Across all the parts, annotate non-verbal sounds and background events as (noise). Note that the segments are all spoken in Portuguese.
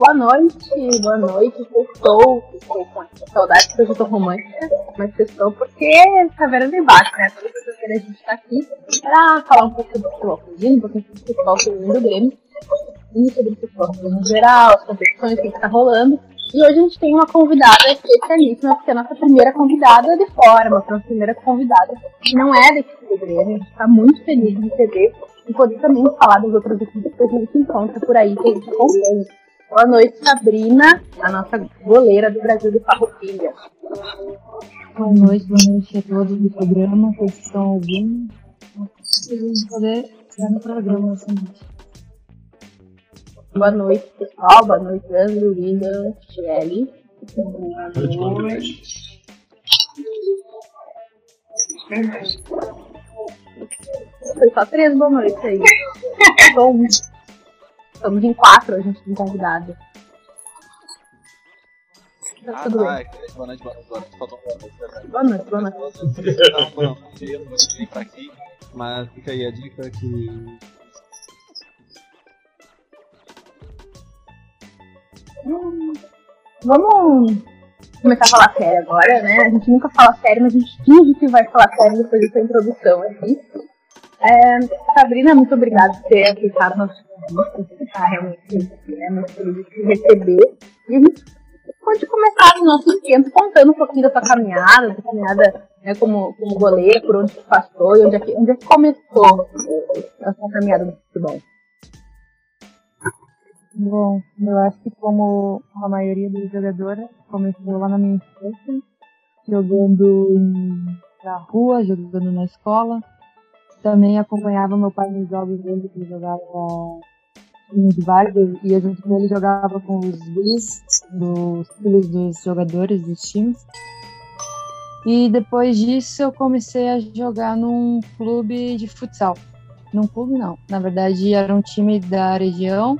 Boa noite, boa noite. Estou, estou com saudade porque eu estou romântica, mas estou porque Caveira de Baixo, né? Toda sexta-feira a gente está aqui para falar um pouco do futebol feminino, um pouquinho do futebol feminino do Grêmio, e sobre o futebol feminino em geral, as competições, o que está rolando. E hoje a gente tem uma convidada especialíssima, porque é a nossa primeira convidada de fora, nossa primeira convidada que não é da equipe do Grêmio. A gente está muito feliz de receber e poder também falar das outras equipes que a gente encontra por aí, que a gente acompanha. Boa noite, Sabrina, a nossa goleira do Brasil de Farroupilha. Boa noite, boa noite a todos do programa, que estão ouvindo. Vamos poder estar no programa essa noite. Boa noite, pessoal. Boa noite, Andrew, Linda, Shelly. Boa noite. Foi só três boa noite aí. (laughs) Bom. Estamos em quatro, a gente tem convidado. Tá Ah, tudo tá. bem. é, Boa noite, boa noite, boa noite. Faltou boa noite. Boa noite, boa noite. Então, bom, eu não vou pra aqui, mas fica aí a dica que. Hum, Vamos começar a falar sério agora, né? A gente nunca fala sério, mas a gente finge que vai falar sério depois dessa introdução aqui. É, Sabrina, muito obrigada por ter aceitado nosso convite. Está realmente é, muito feliz de receber. E a gente pode começar o nosso esquenta contando um pouquinho da sua caminhada, da caminhada né, como, como goleiro, por onde você passou e onde é que, onde é que começou a sua caminhada no futebol. Bom, eu acho que como a maioria dos jogadores, começou lá na minha infância, jogando na rua, jogando na escola. Também acompanhava meu pai nos jogos dele, que jogava em vários, e junto com ele jogava com os bis, dos filhos dos jogadores, dos times. E depois disso eu comecei a jogar num clube de futsal. Num clube não, na verdade era um time da região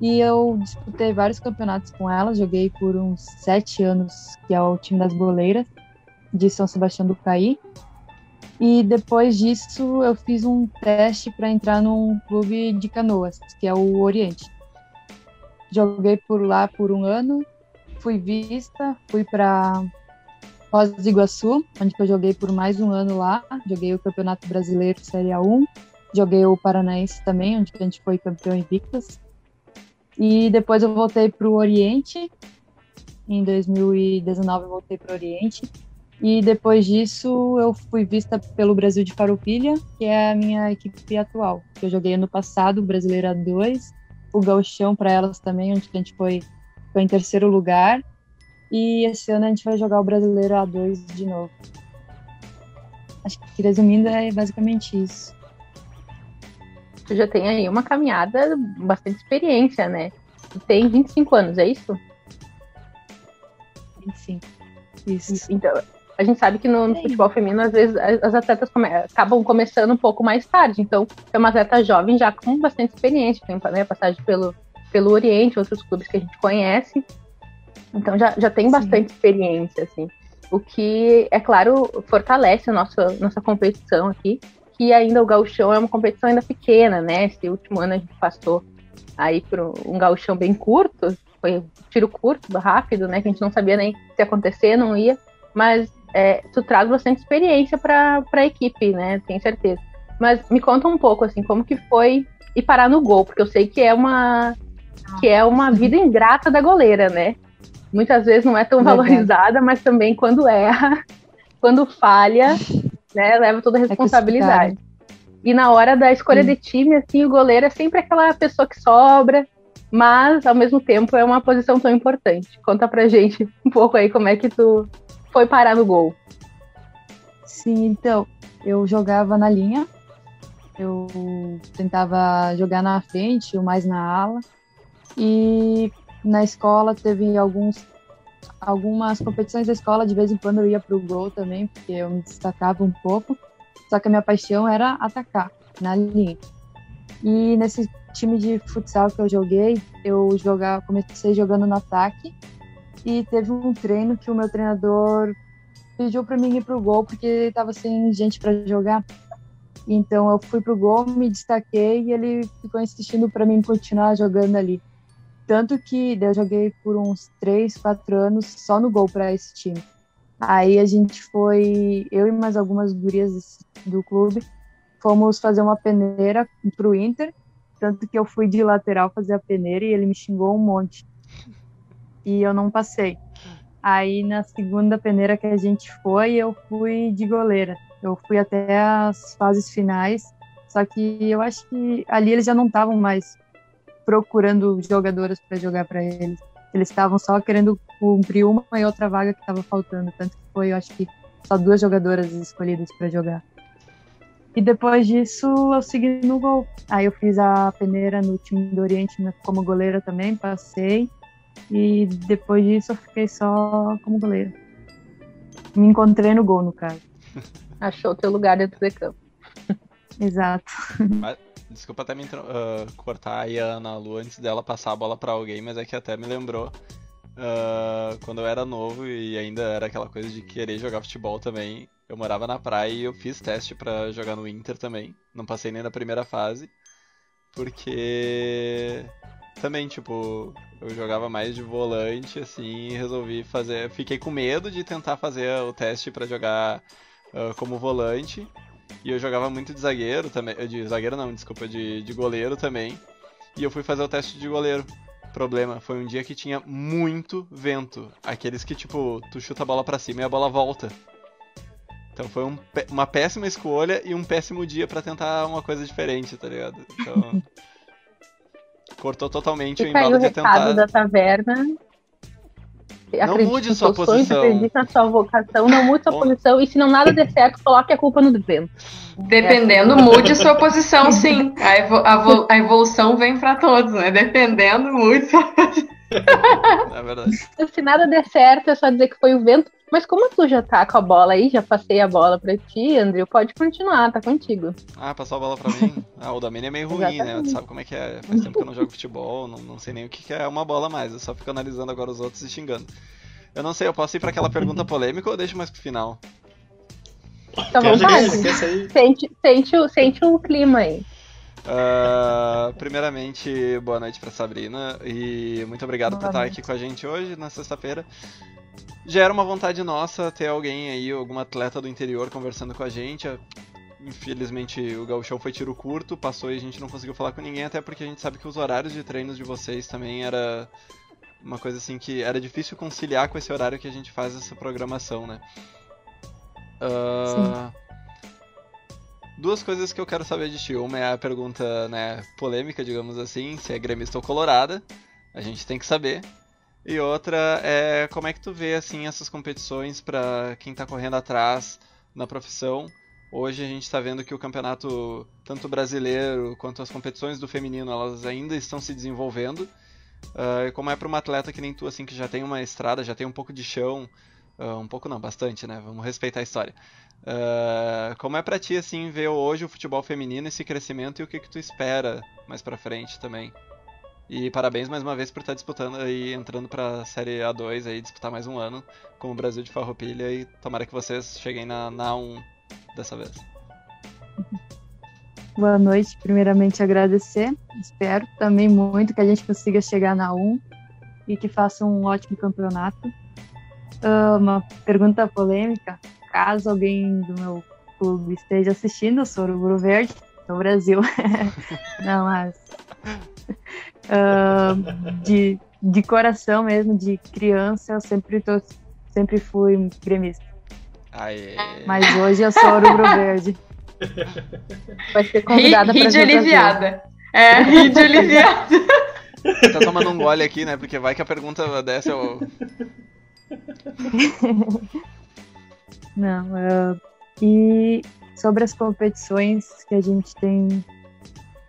e eu disputei vários campeonatos com ela. Joguei por uns sete anos, que é o time das goleiras de São Sebastião do Caí. E depois disso eu fiz um teste para entrar num clube de canoas, que é o Oriente. Joguei por lá por um ano, fui vista, fui para Foz do Iguaçu, onde eu joguei por mais um ano lá. Joguei o Campeonato Brasileiro Série A1, joguei o Paranaense também, onde a gente foi campeão invictas. E depois eu voltei para o Oriente. Em 2019 eu voltei para o Oriente. E depois disso eu fui vista pelo Brasil de Farroupilha, que é a minha equipe atual. Que eu joguei ano passado, o Brasileiro A2, o Gauchão para elas também, onde a gente foi, foi em terceiro lugar. E esse ano a gente vai jogar o Brasileiro A2 de novo. Acho que resumindo é basicamente isso. Tu já tem aí uma caminhada, bastante experiência, né? Tu tem 25 anos, é isso? Enfim. Isso. Então, a gente sabe que no, no futebol feminino, às vezes, as as atletas come- acabam começando um pouco mais tarde. Então, é uma atleta jovem já com bastante experiência, tem né, passagem pelo, pelo Oriente, outros clubes que a gente conhece. Então, já, já tem Sim. bastante experiência, assim. O que, é claro, fortalece a nossa, nossa competição aqui, que ainda o gauchão é uma competição ainda pequena, né? Esse último ano a gente passou aí por um gauchão bem curto, foi um tiro curto, rápido, né? Que a gente não sabia nem se ia acontecer, não ia. Mas é, tu traz bastante experiência para a equipe, né? Tenho certeza. Mas me conta um pouco, assim, como que foi ir parar no gol, porque eu sei que é uma que é uma vida ingrata da goleira, né? Muitas vezes não é tão valorizada, mas também quando erra, (laughs) quando falha, né, leva toda a responsabilidade. E na hora da escolha Sim. de time, assim, o goleiro é sempre aquela pessoa que sobra, mas ao mesmo tempo é uma posição tão importante. Conta pra gente (laughs) um pouco aí como é que tu foi parar no gol. Sim, então, eu jogava na linha, eu tentava jogar na frente ou mais na ala, e na escola teve alguns algumas competições da escola, de vez em quando eu ia pro gol também, porque eu me destacava um pouco, só que a minha paixão era atacar na linha. E nesse time de futsal que eu joguei, eu jogava, comecei jogando no ataque, e teve um treino que o meu treinador pediu para mim ir pro gol porque tava sem gente para jogar. Então eu fui pro gol, me destaquei e ele ficou insistindo para mim continuar jogando ali. tanto que eu joguei por uns 3, 4 anos só no gol para esse time. Aí a gente foi, eu e mais algumas gurias do clube, fomos fazer uma peneira pro Inter, tanto que eu fui de lateral fazer a peneira e ele me xingou um monte. E eu não passei. Aí na segunda peneira que a gente foi, eu fui de goleira. Eu fui até as fases finais, só que eu acho que ali eles já não estavam mais procurando jogadoras para jogar para eles. Eles estavam só querendo cumprir uma e outra vaga que estava faltando, tanto que foi, eu acho que só duas jogadoras escolhidas para jogar. E depois disso eu segui no gol. Aí eu fiz a peneira no time do Oriente né, como goleira também, passei. E depois disso eu fiquei só como goleira. Me encontrei no gol, no caso. (laughs) Achou teu lugar dentro do campo. (laughs) Exato. Mas, desculpa até me uh, cortar aí a Ana Lu antes dela passar a bola para alguém, mas é que até me lembrou uh, quando eu era novo e ainda era aquela coisa de querer jogar futebol também. Eu morava na praia e eu fiz teste para jogar no Inter também. Não passei nem na primeira fase. Porque também, tipo, eu jogava mais de volante, assim, e resolvi fazer. Fiquei com medo de tentar fazer o teste para jogar uh, como volante. E eu jogava muito de zagueiro também. De zagueiro não, desculpa, de, de goleiro também. E eu fui fazer o teste de goleiro. Problema, foi um dia que tinha muito vento. Aqueles que, tipo, tu chuta a bola para cima e a bola volta. Então foi um, uma péssima escolha e um péssimo dia para tentar uma coisa diferente, tá ligado? Então. (laughs) cortou totalmente o embalo de tentar. da taverna não mude sua posição. acredite na sua vocação, não mude sua Bom. posição. E se não nada der certo, coloque a culpa no vento. Dependendo, mude sua posição, sim. (laughs) A, evo a, a evolução vem para todos, né? Dependendo, mude sua posição. (laughs) É verdade. Se nada der certo, é só dizer que foi o vento. Mas como tu já tá com a bola aí, já passei a bola pra ti, André, pode continuar, tá contigo. Ah, passou a bola pra mim? (laughs) Ah, o da Mini é meio ruim, Exatamente. né? Tu sabe como é que é. Faz tempo que eu não jogo futebol, não, não sei nem o que é uma bola mais. Eu só fico analisando agora os outros e xingando. Eu não sei, eu posso ir pra aquela pergunta polêmica ou deixo mais pro final? Tá bom, sente, sente, o, sente o clima aí. Uh, primeiramente, boa noite para Sabrina e muito obrigado boa por estar aqui com a gente hoje, na sexta-feira. Já era uma vontade nossa ter alguém aí, alguma atleta do interior conversando com a gente. Infelizmente o Gauchão foi tiro curto, passou e a gente não conseguiu falar com ninguém, até porque a gente sabe que os horários de treinos de vocês também era uma coisa assim que era difícil conciliar com esse horário que a gente faz essa programação, né? Uh, duas coisas que eu quero saber de ti. Uma é a pergunta né, polêmica, digamos assim, se é gremista ou colorada. A gente tem que saber. E outra é como é que tu vê assim essas competições para quem está correndo atrás na profissão. Hoje a gente está vendo que o campeonato, tanto brasileiro quanto as competições do feminino, elas ainda estão se desenvolvendo. Uh, como é para uma atleta que nem tu, assim, que já tem uma estrada, já tem um pouco de chão, uh, um pouco não, bastante, né? Vamos respeitar a história. Uh, como é para ti assim ver hoje o futebol feminino esse crescimento e o que que tu espera mais para frente também? E parabéns mais uma vez por estar disputando e entrando para a série A2 aí disputar mais um ano com o Brasil de Farroupilha e tomara que vocês cheguem na, na A1 dessa vez. (laughs) Boa noite, primeiramente agradecer. Espero também muito que a gente consiga chegar na 1 e que faça um ótimo campeonato. Uh, uma pergunta polêmica: caso alguém do meu clube esteja assistindo, eu sou o Ouro Verde, do Brasil. (laughs) Não, mas. Uh, de, de coração mesmo, de criança, eu sempre, tô, sempre fui gremista. Aê. Mas hoje eu sou Ouro Verde. Vai ser convidada ri de aliviada. É, (laughs) ri de aliviada. Tá tomando um gole aqui, né? Porque vai que a pergunta dessa eu. (laughs) Não, uh, e sobre as competições que a gente tem,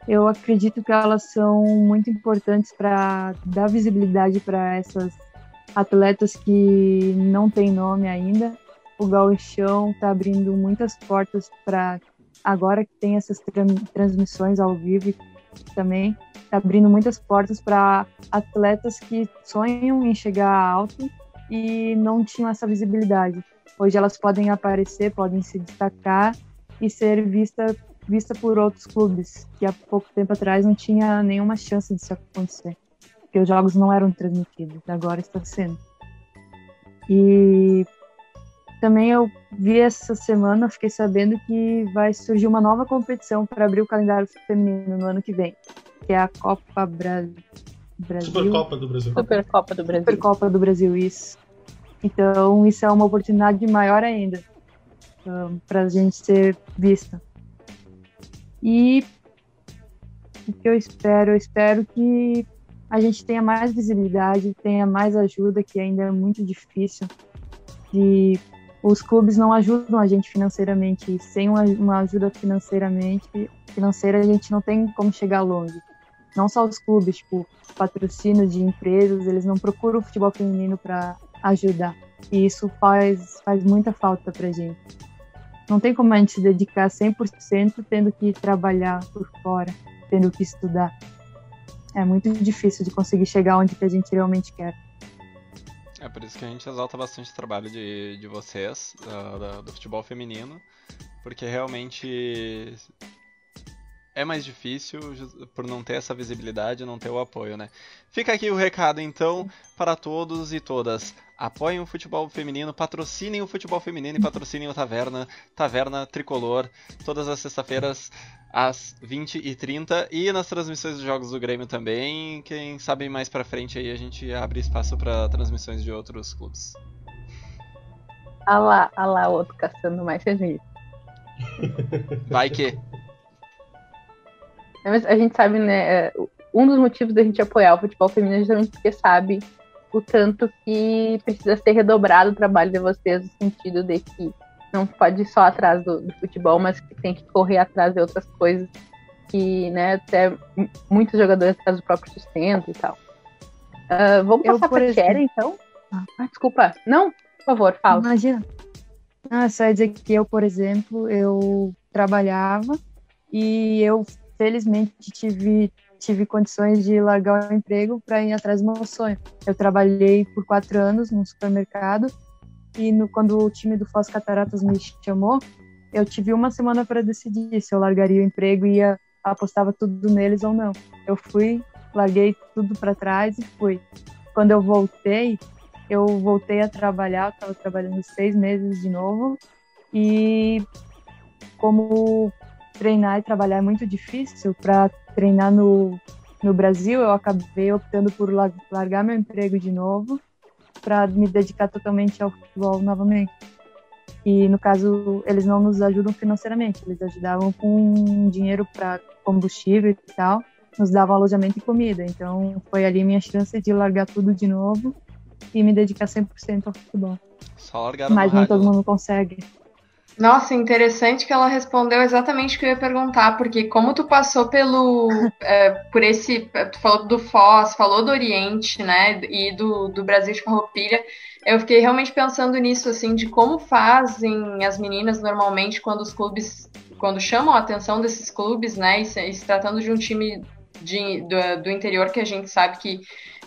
eu acredito que elas são muito importantes para dar visibilidade para essas atletas que não têm nome ainda. O gauchão está abrindo muitas portas para agora que tem essas transmissões ao vivo também está abrindo muitas portas para atletas que sonham em chegar alto e não tinham essa visibilidade. Hoje elas podem aparecer, podem se destacar e ser vista vista por outros clubes que há pouco tempo atrás não tinha nenhuma chance disso acontecer. porque os jogos não eram transmitidos, agora está sendo. E também eu vi essa semana, fiquei sabendo que vai surgir uma nova competição para abrir o calendário feminino no ano que vem, que é a Copa Bra Brasil. Supercopa do Brasil. Supercopa do Brasil. Supercopa do Brasil, isso. Então, isso é uma oportunidade maior ainda um, para a gente ser vista. E o que eu espero? Eu espero que a gente tenha mais visibilidade, tenha mais ajuda, que ainda é muito difícil. E os clubes não ajudam a gente financeiramente. E sem uma, uma ajuda financeiramente, financeira, a gente não tem como chegar longe. Não só os clubes, tipo, patrocínio de empresas, eles não procuram o futebol feminino para ajudar. E isso faz, faz muita falta pra gente. Não tem como a gente se dedicar 100% tendo que trabalhar por fora, tendo que estudar. É muito difícil de conseguir chegar onde que a gente realmente quer. É por isso que a gente exalta bastante o trabalho de, de vocês, do, do futebol feminino, porque realmente é mais difícil por não ter essa visibilidade, não ter o apoio, né? Fica aqui o recado então para todos e todas. Apoiem o futebol feminino, patrocinem o futebol feminino e patrocinem o Taverna, Taverna Tricolor, todas as sextas-feiras às 20h30 e nas transmissões dos jogos do Grêmio também. Quem sabe mais pra frente aí a gente abre espaço para transmissões de outros clubes. Ah lá, ah lá, outro caçando mais feliz. Vai que. Mas a gente sabe, né? É, um dos motivos da gente apoiar o futebol feminino é justamente porque sabe o tanto que precisa ser redobrado o trabalho de vocês, no sentido de que não pode ir só atrás do, do futebol, mas que tem que correr atrás de outras coisas que, né, até muitos jogadores atrás do próprio sustento e tal. Uh, vamos passar para a Cher, então? Ah, desculpa. Não, por favor, fala. Imagina. Ah, só ia dizer que eu, por exemplo, eu trabalhava e eu felizmente tive tive condições de largar o emprego para ir atrás do meu sonho. Eu trabalhei por quatro anos no supermercado e no, quando o time do Foz Cataratas me chamou, eu tive uma semana para decidir se eu largaria o emprego e ia, apostava tudo neles ou não. Eu fui, larguei tudo para trás e fui. Quando eu voltei, eu voltei a trabalhar, estava trabalhando seis meses de novo e como treinar e trabalhar é muito difícil. Para treinar no, no Brasil, eu acabei optando por largar meu emprego de novo para me dedicar totalmente ao futebol novamente. E no caso, eles não nos ajudam financeiramente, eles ajudavam com dinheiro para combustível e tal, nos davam alojamento e comida. Então foi ali minha chance de largar tudo de novo e me dedicar 100% ao futebol. Só largaram Mas nem rádio, todo né? mundo consegue. Nossa, interessante que ela respondeu exatamente o que eu ia perguntar, porque como tu passou pelo é, por esse, tu falou do Foz, falou do Oriente, né, e do, do Brasil de Farroupilha, eu fiquei realmente pensando nisso, assim, de como fazem as meninas normalmente quando os clubes, quando chamam a atenção desses clubes, né, e se, e se tratando de um time de, do, do interior que a gente sabe que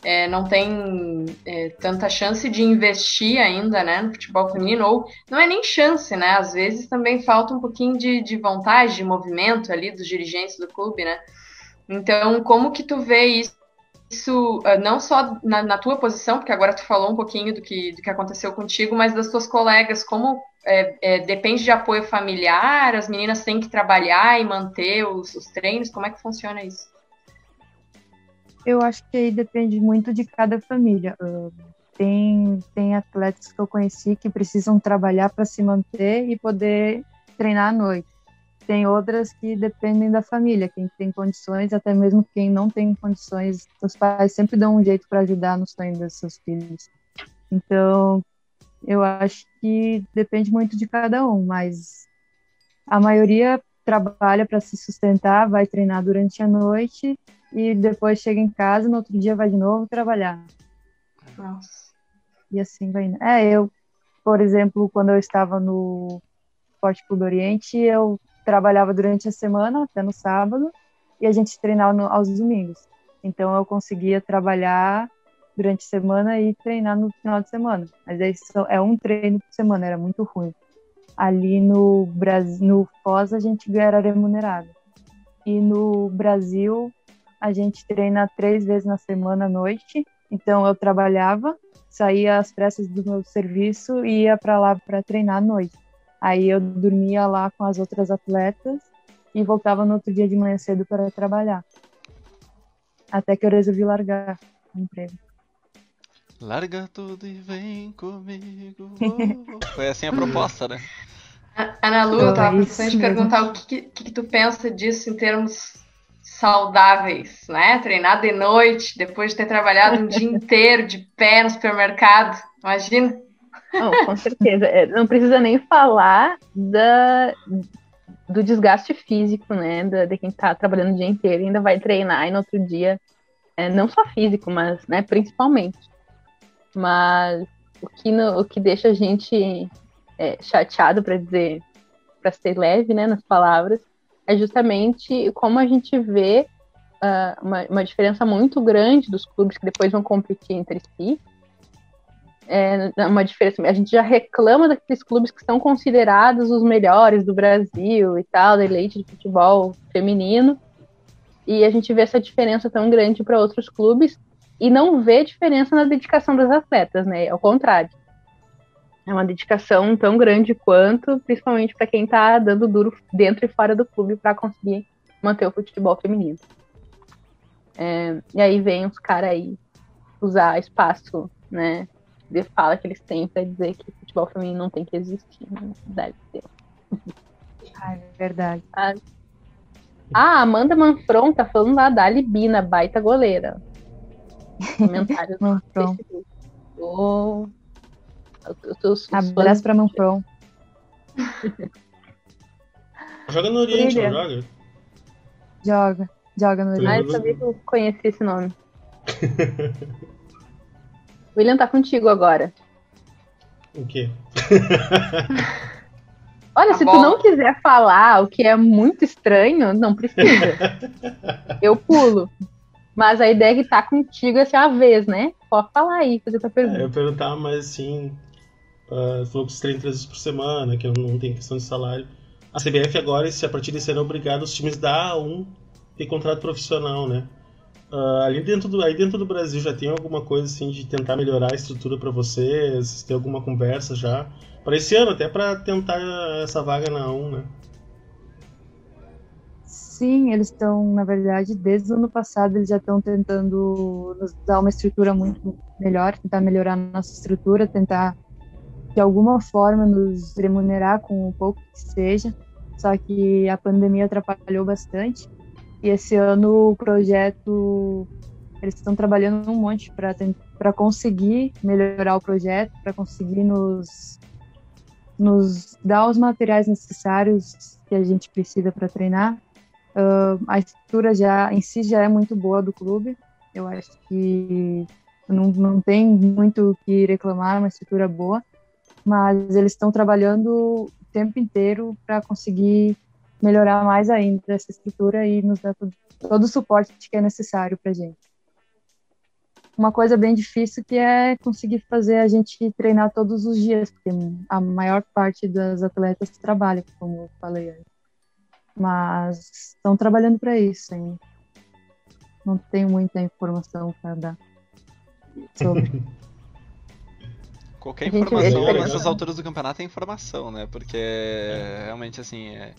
é, não tem é, tanta chance de investir ainda né, no futebol feminino, ou não é nem chance, né? Às vezes também falta um pouquinho de, de vontade, de movimento ali dos dirigentes do clube, né? Então, como que tu vê isso? Isso ah, não só na, na, tua posição, porque agora tu falou um pouquinho do que, do que aconteceu contigo, mas das tuas colegas, como é, é, depende de apoio familiar, as meninas têm que trabalhar e manter os, os treinos, como é que funciona isso? Eu acho que aí depende muito de cada família. Uh, tem, tem atletas que eu conheci que precisam trabalhar para se manter e poder treinar à noite. Tem outras que dependem da família, quem tem condições, até mesmo quem não tem condições, os pais sempre dão um jeito para ajudar no sonho dos seus filhos. Então, eu acho que depende muito de cada um, mas a maioria trabalha para se sustentar, vai treinar durante a noite e depois chega em casa, no outro dia vai de novo trabalhar. Nossa. E assim vai. indo. É, eu, por exemplo, quando eu estava no Esporte Clube Oriente, eu trabalhava durante a semana, até no sábado, e a gente treinava no, aos domingos. Então eu conseguia trabalhar durante a semana e treinar no final de semana. Mas aí é um treino por semana, era muito ruim. Ali no Brasil, no Foz, a gente era remunerado. E no Brasil, a gente treina três vezes na semana à noite. Então eu trabalhava, saía às pressas do meu serviço e ia para lá para treinar à noite. Aí eu dormia lá com as outras atletas e voltava no outro dia de manhã cedo para trabalhar. Até que eu resolvi largar o emprego. Larga tudo e vem comigo. (laughs) Foi assim a proposta, né? Ana Lu, eu tava pensando de perguntar o que, que, que, tu pensa disso em termos saudáveis, né? Treinar de noite, depois de ter trabalhado um dia inteiro de pé no supermercado. Imagina. Com certeza. É, não precisa nem falar da, do desgaste físico, né? Da, de quem está trabalhando o dia inteiro e ainda vai treinar e no outro dia, é, não só físico, mas né, principalmente. Mas o que, no, o que deixa a gente é, chateado, para dizer, para ser leve, né, nas palavras, é justamente como a gente vê uh, uma, uma diferença muito grande dos clubes que depois vão competir entre si é uma diferença. A gente já reclama daqueles clubes que são considerados os melhores do Brasil e tal, da elite de futebol feminino. E a gente vê essa diferença tão grande para outros clubes e não vê diferença na dedicação das atletas, né? Ao contrário. É uma dedicação tão grande quanto, principalmente para quem está dando duro dentro e fora do clube para conseguir manter o futebol feminino. É, e aí vem os caras aí usar espaço, né, de fala que eles têm para dizer que o futebol feminino não tem que existir. Né? Deve ser. Ah, é verdade. Ah, a Amanda Manfron tá falando lá da Libina, baita goleira. (laughs) Comentários no Facebook. Oh, Abraço pra Manfron. joga no Oriente, não joga? Joga. Joga no Oriente. Ah, eu sabia que eu conhecia esse nome. (laughs) William tá contigo agora. O quê? (laughs) Olha, tá se bom. tu não quiser falar o que é muito estranho, não precisa. (laughs) Eu pulo. Mas a ideia é que tá contigo essa é a vez, né? Pode falar aí, fazer tua pergunta. É, eu perguntar, mas assim, uh, falou que os três vezes por semana, que não tem questão de salário. A CBF agora, se a partir desse ano é obrigado os times da A1 ter contrato profissional, né? Uh, ali dentro do, aí dentro do Brasil já tem alguma coisa assim de tentar melhorar a estrutura para vocês? Tem alguma conversa já? Para esse ano, até para tentar essa vaga na 1, né? Sim, eles estão, na verdade, desde o ano passado, eles já estão tentando nos dar uma estrutura muito melhor, tentar melhorar a nossa estrutura, tentar de alguma forma nos remunerar com o pouco que seja. Só que a pandemia atrapalhou bastante. E esse ano o projeto, eles estão trabalhando um monte para conseguir melhorar o projeto, para conseguir nos, nos dar os materiais necessários que a gente precisa para treinar. Uh, a estrutura já em si já é muito boa do clube. Eu acho que não, não tem muito o que reclamar, é uma estrutura boa, mas eles estão trabalhando o tempo inteiro para conseguir melhorar mais ainda essa estrutura e nos dar todo, todo o suporte que é necessário para gente. Uma coisa bem difícil que é conseguir fazer a gente treinar todos os dias, porque a maior parte das atletas trabalha, como eu falei antes. Mas estão trabalhando para isso ainda. Não tenho muita informação para dar (laughs) sobre. Qualquer informação nessas alturas do campeonato é informação, né? Porque realmente assim é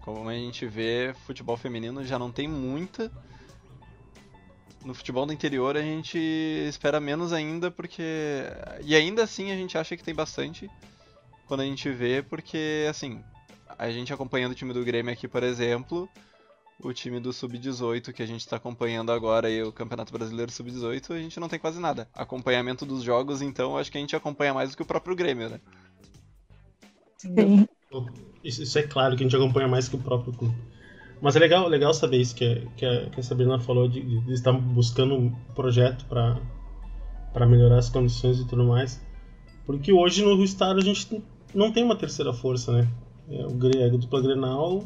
como a gente vê, futebol feminino já não tem muita. No futebol do interior a gente espera menos ainda, porque. E ainda assim a gente acha que tem bastante quando a gente vê, porque assim, a gente acompanhando o time do Grêmio aqui, por exemplo, o time do Sub-18 que a gente está acompanhando agora e o Campeonato Brasileiro Sub-18, a gente não tem quase nada. Acompanhamento dos jogos, então, acho que a gente acompanha mais do que o próprio Grêmio, né? Sim. Isso, é claro que a gente acompanha mais que o próprio clube. Mas é legal, legal saber isso que, a, que, a, que a Sabrina falou de, de estar buscando um projeto para melhorar as condições e tudo mais. Porque hoje no estado a gente não tem uma terceira força, né? É, o é a dupla Grenal,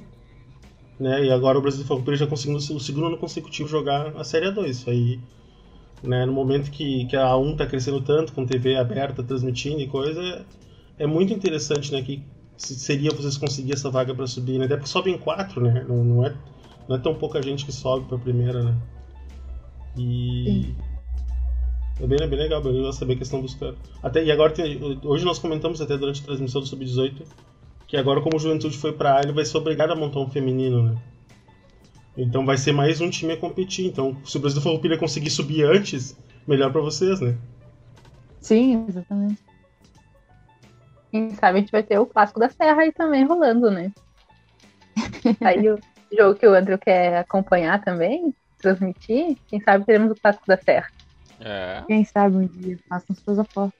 né? E agora o Brasil de Futebol já conseguindo o segundo ano consecutivo jogar a Série A2. Isso aí, né? No momento que, que a A1 está crescendo tanto, com TV aberta, transmitindo e coisa, é, é muito interessante, né? Que seria vocês conseguir essa vaga para subir, né? Até porque sobem quatro, né? Não, não, é, não é tão pouca gente que sobe para a primeira, né? E. É bem, é bem legal, bem legal saber a questão dos caras. Até, e agora, tem, hoje nós comentamos até durante a transmissão do Sub-18 que agora, como o Juventude foi pra A, ele vai ser obrigado a montar um feminino, né? Então vai ser mais um time a competir. Então, se o Brasil Farroupilha conseguir subir antes, melhor para vocês, né? Sim, exatamente. Quem sabe a gente vai ter o clássico da Serra aí também rolando, né? (laughs) aí o jogo que o Andrew quer acompanhar também, transmitir, quem sabe teremos o clássico da Serra. É. Quem sabe um dia, façam suas apostas.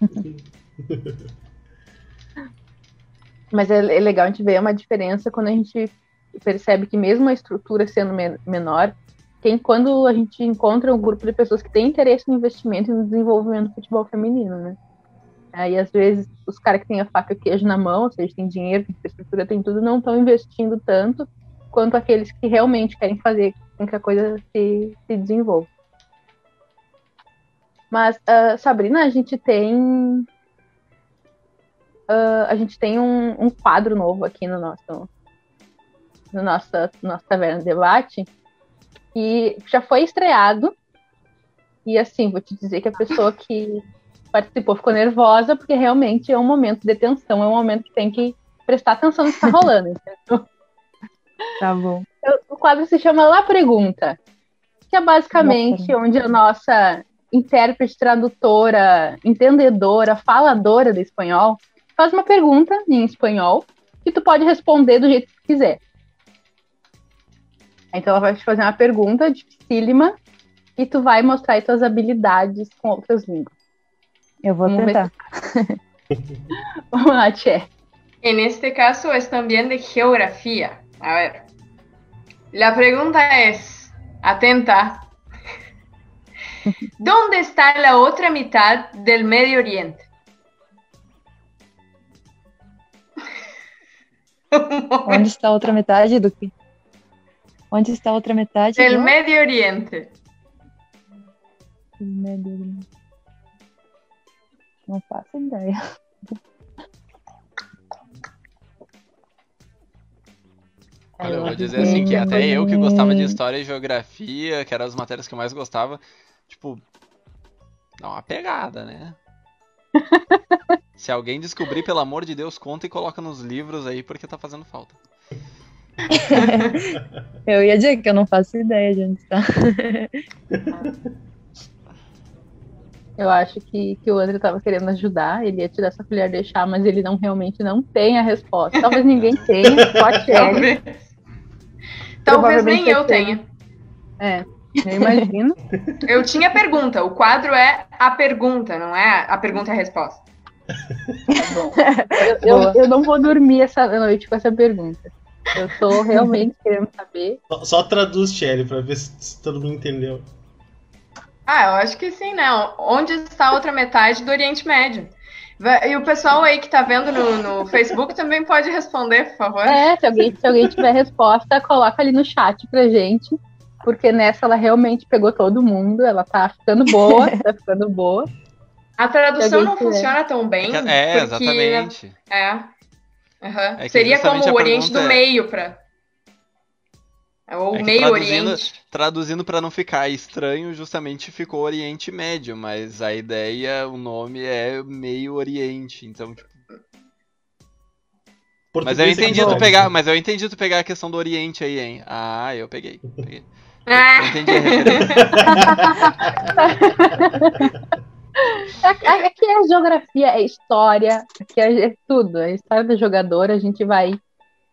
(laughs) Mas é, é legal a gente ver uma diferença quando a gente percebe que mesmo a estrutura sendo men menor, quem, quando a gente encontra um grupo de pessoas que têm interesse no investimento e no desenvolvimento do futebol feminino, né? Aí, às vezes, os caras que têm a faca e o queijo na mão, ou seja, tem dinheiro, tem infraestrutura, tem tudo, não estão investindo tanto quanto aqueles que realmente querem fazer com que a coisa se, se desenvolva. Mas, uh, Sabrina, a gente tem. Uh, a gente tem um, um, quadro novo aqui no nosso, no nosso, nosso Taverna de Debate, que já foi estreado. E assim, vou te dizer que a pessoa que (laughs) participou ficou nervosa, porque realmente é um momento de tensão, é um momento que tem que prestar atenção no que está (laughs) rolando, entendeu? Tá bom. O quadro se chama La Pergunta, que é basicamente onde a nossa intérprete, tradutora, entendedora, faladora do espanhol faz uma pergunta em espanhol que tu pode responder do jeito que quiser. Então ela vai te fazer uma pergunta dificílima e tu vai mostrar as tuas habilidades com outras línguas. Eu vou Vamos tentar. (laughs) Vamos lá, Tchê. En este caso es también de geografía. A ver. La pregunta es, atenta, (laughs) ¿dónde está la otra mitad del Medio Oriente? Onde está a outra metade do que? Onde está a outra metade? Del do... Medio Oriente. Medio Oriente. Não faço ideia. Olha, eu vou dizer assim que até eu que gostava de história e geografia, que eram as matérias que eu mais gostava, tipo, dá uma pegada, né? (laughs) Se alguém descobrir, pelo amor de Deus, conta e coloca nos livros aí, porque tá fazendo falta. (laughs) eu ia dizer que eu não faço ideia de onde está. Eu acho que, que o André estava querendo ajudar, ele ia tirar essa colher de chá, mas ele não realmente não tem a resposta. Talvez ninguém tenha, só a Talvez, Talvez nem eu tenha. É, eu imagino. (laughs) eu tinha pergunta. O quadro é a pergunta, não é a pergunta e a resposta. Tá bom. Eu, eu, eu, não vou dormir essa noite com essa pergunta. Eu tô realmente (laughs) querendo saber. Só, só traduz, Shelly, pra ver se, se todo mundo entendeu. Ah, eu acho que sim, né? Onde está a outra metade do Oriente Médio? E o pessoal aí que tá vendo no, no Facebook também pode responder, por favor. É, se alguém, se alguém tiver resposta, coloca ali no chat pra gente. Porque nessa ela realmente pegou todo mundo, ela tá ficando boa, (laughs) tá ficando boa. A tradução não funciona tão bem. É, porque, exatamente. É. Uhum. é Seria como o Oriente do é... meio para ou é meio traduzindo, Oriente. Traduzindo para não ficar estranho, justamente ficou Oriente Médio, mas a ideia, o nome é meio Oriente, então tipo... Mas eu é entendi tu pegar, mas eu entendi tu pegar a questão do Oriente aí, hein? Ah, eu peguei. peguei. Entendi referência. Aqui é geografia, é história, aqui é tudo. A história do jogador, a gente vai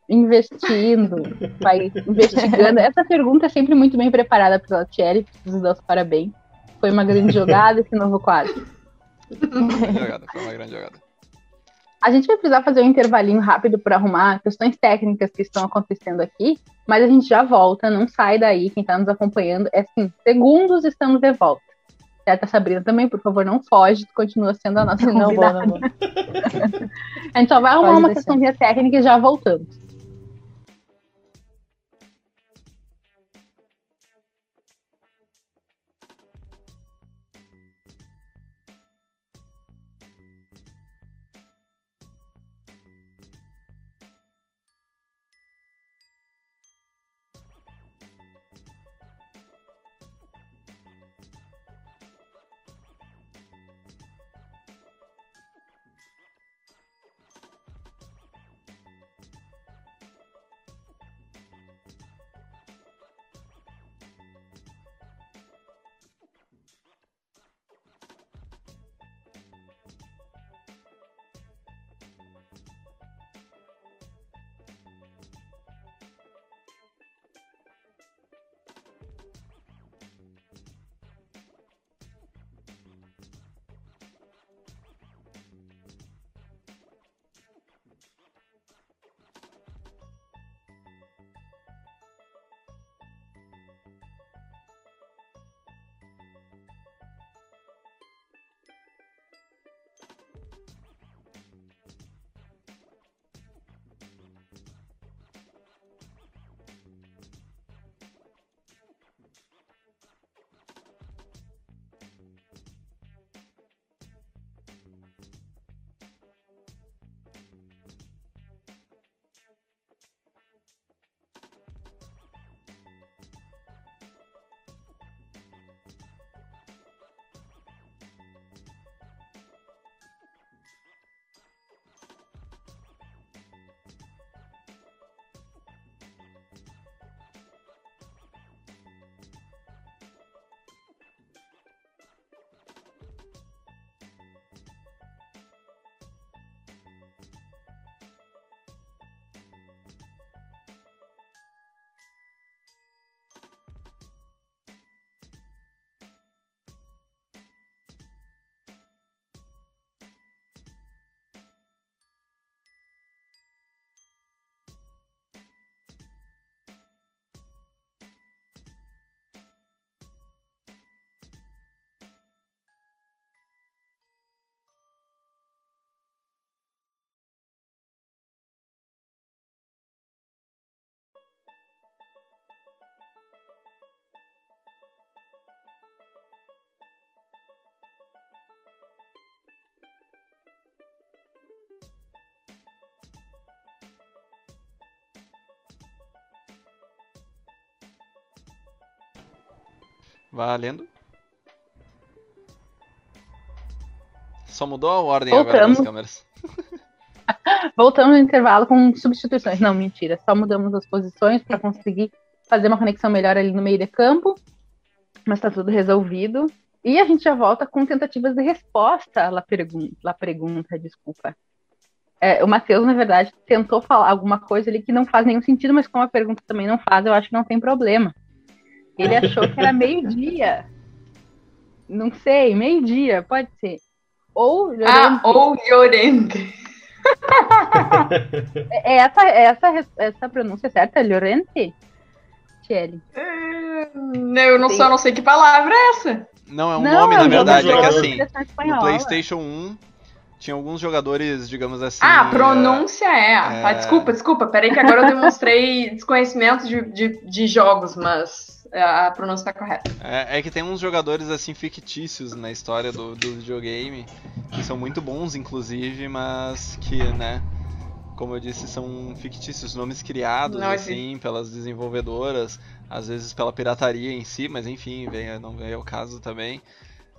investindo, vai investigando. Essa pergunta é sempre muito bem preparada pela Thierry, preciso dar os parabéns. Foi uma grande jogada esse novo quadro. jogada, foi uma grande jogada. A gente vai precisar fazer um intervalinho rápido para arrumar questões técnicas que estão acontecendo aqui, mas a gente já volta, não sai daí, quem está nos acompanhando. É assim, segundos estamos de volta. Certo, Sabrina também, por favor, não foge, continua sendo a nossa não convidada. Vou, não vou. (laughs) a gente só vai arrumar Pode uma questãozinha técnica e já voltamos. Valendo. Só mudou a ordem agora das Voltamos. câmeras. (laughs) Voltamos no intervalo com substituições. Não, mentira. Só mudamos as posições para conseguir fazer uma conexão melhor ali no meio de campo. Mas tá tudo resolvido. E a gente já volta com tentativas de resposta à pergunta, à pergunta desculpa. É, o Matheus, na verdade, tentou falar alguma coisa ali que não faz nenhum sentido, mas como a pergunta também não faz, eu acho que não tem problema. Ele achou que era meio-dia. Não sei, meio-dia, pode ser. Ou Ah, ou Llorente. É essa, é essa, essa pronúncia certa? Llorente? Tiele. Hum, Eu não, só não sei que palavra é essa. Não, é um nome, na verdade. É que assim, no. PlayStation 1 tinha alguns jogadores, digamos assim. Ah, a pronúncia é. é. Tá, desculpa, desculpa. Peraí que agora eu demonstrei (laughs) desconhecimento de, de, de jogos, mas a pronúncia tá correta. É, é que tem uns jogadores assim fictícios na história do, do videogame que são muito bons, inclusive, mas que, né, como eu disse, são fictícios, nomes criados Não assim pelas desenvolvedoras, às vezes pela pirataria em si, mas enfim, vem, não vem ao caso também.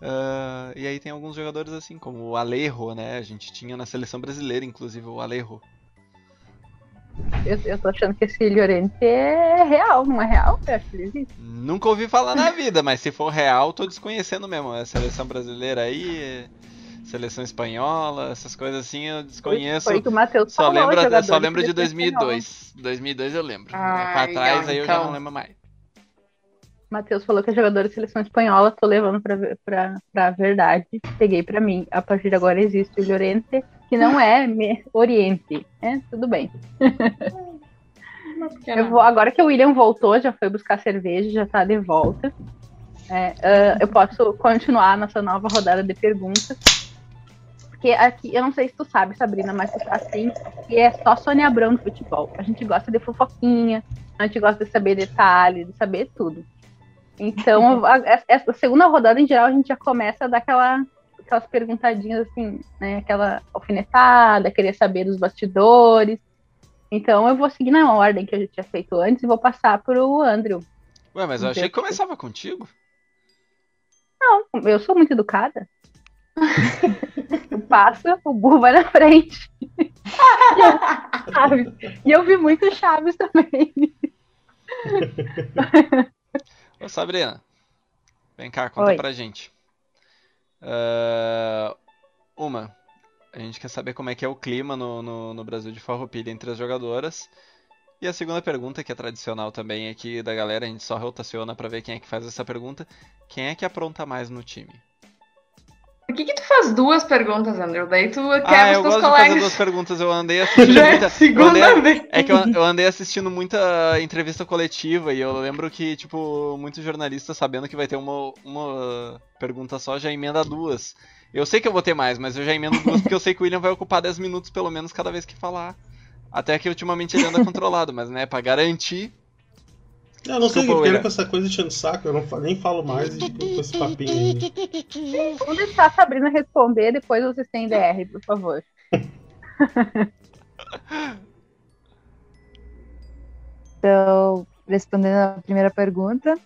Ah, e aí tem alguns jogadores assim, como o Alejo, né? A gente tinha na seleção brasileira, inclusive, o Alejo. Eu, eu tô achando que esse Llorente é real, não é real? Eu acho que ele existe. Nunca ouvi falar na vida, mas se for real, tô desconhecendo mesmo. A seleção brasileira aí, seleção espanhola, essas coisas assim eu desconheço. Foi que o Matheus Só falou, só lembro de seleção espanhola. 2002. 2002 eu lembro. Ah, pra trás aí eu já então. não lembro mais. Matheus falou que é jogador de seleção espanhola, tô levando pra, ver- pra, pra verdade. Peguei pra mim. A partir de agora existe o Llorente, que não é me- Oriente. É, tudo bem. Eu vou, agora que o William voltou, já foi buscar cerveja, já tá de volta. É, ah, eu posso continuar nossa nova rodada de perguntas. Porque aqui, eu não sei se tu sabe, Sabrina, mas tu tá assim, que é só Sônia Abrão no futebol. A gente gosta de fofoquinha, a gente gosta de saber detalhes, de saber tudo. Então, a- essa segunda rodada, em geral, a gente já começa a dar aquela, aquelas perguntadinhas assim, né? Aquela alfinetada, querer saber dos bastidores. Então eu vou seguir na ordem que eu já tinha feito antes e vou passar pro Andrew. Ué, mas eu achei que começava contigo. Não, eu sou muito educada. eu passo, o burro vai na frente. E eu vi muito Chaves também. Ô Sabrina, vem cá, conta Oi. pra gente. Ah, uma, a gente quer saber como é que é o clima no, no, no Brasil de Farroupilha entre as jogadoras. E a segunda pergunta, que é tradicional também aqui da galera, a gente só rotaciona pra ver quem é que faz essa pergunta. Quem é que apronta mais no time? Por que, que tu faz duas perguntas, Andrew? Daí tu Ah, quebra eu os teus gosto de fazer duas perguntas. Eu andei (laughs) assistindo Já é muita. segunda andei- vez. É que eu, eu andei assistindo muita entrevista coletiva e eu lembro que, tipo, muitos jornalistas sabendo que vai ter uma, uma pergunta só já emenda duas. Eu sei que eu vou ter mais, mas eu já emendo duas porque eu sei que o William vai ocupar 10 minutos pelo menos cada vez que falar. Até que ultimamente ele anda (laughs) controlado, mas né, pra garantir. Eu não sei o que com essa coisa enchendo o saco, eu não, nem falo mais e fico com esse papinho aí. Vamos deixar a Sabrina responder, depois vocês têm DR, por favor. (laughs) Então, respondendo a primeira pergunta,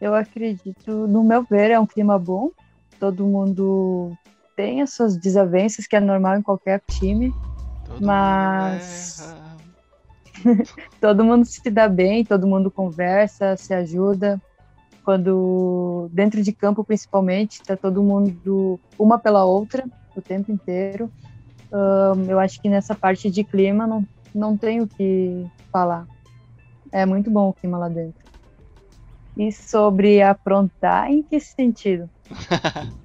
eu acredito, no meu ver, é um clima bom. Todo mundo tem as suas desavenças, que é normal em qualquer time. Todo mundo Mas- erra. (laughs) Todo mundo se dá bem, todo mundo conversa, se ajuda. Quando, dentro de campo principalmente, tá todo mundo uma pela outra o tempo inteiro. Ahn, eu acho que nessa parte de clima não, não tenho o que falar. É muito bom o clima lá dentro. E sobre aprontar, em que sentido? (laughs)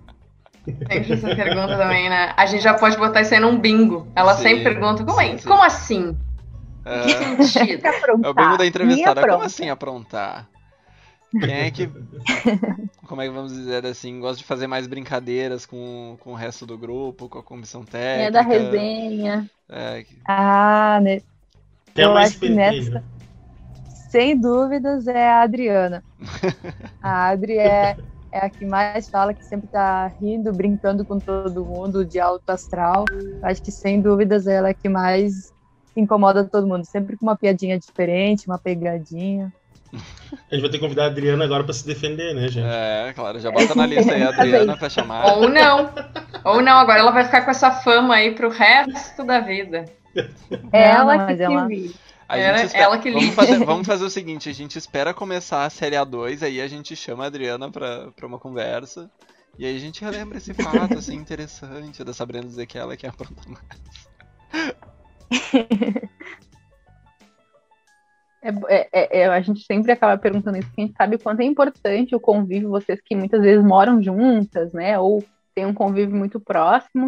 Sempre essa pergunta também, né? A gente já pode botar isso aí num bingo. Ela Sim, sempre pergunta, como, é? sim, sim. como assim? É, Que sentido? é o bingo da entrevistada. Como assim aprontar? Quem é que. (laughs) Como é que vamos dizer assim? Gosta de fazer mais brincadeiras com, com o resto do grupo, com a comissão técnica? É da resenha. É, que- Ah, né, é Eu acho que pentelho? nessa- sem dúvidas é a Adriana. (laughs) A Adri é, é a que mais fala, que sempre tá rindo, brincando com todo mundo, de alto astral. Acho que sem dúvidas ela é a que mais incomoda todo mundo, sempre com uma piadinha diferente, uma pegadinha. A gente vai ter que convidar a Adriana agora pra se defender, né, gente? É, claro, já bota na lista aí a Adriana pra chamar. Ou não. Ou não, agora ela vai ficar com essa fama aí pro resto da vida. Ela Não, que ela- Era espera- ela que vamos, liga. fazer, vamos fazer o seguinte, a gente espera começar a série A2, aí a gente chama a Adriana pra, pra uma conversa. E aí a gente relembra esse fato, assim, interessante da Sabrina dizer que ela é quem apronta mais. (laughs) É, é, é, a gente sempre acaba perguntando isso, porque a gente sabe o quanto é importante o convívio, vocês que muitas vezes moram juntas, né? Ou têm um convívio muito próximo,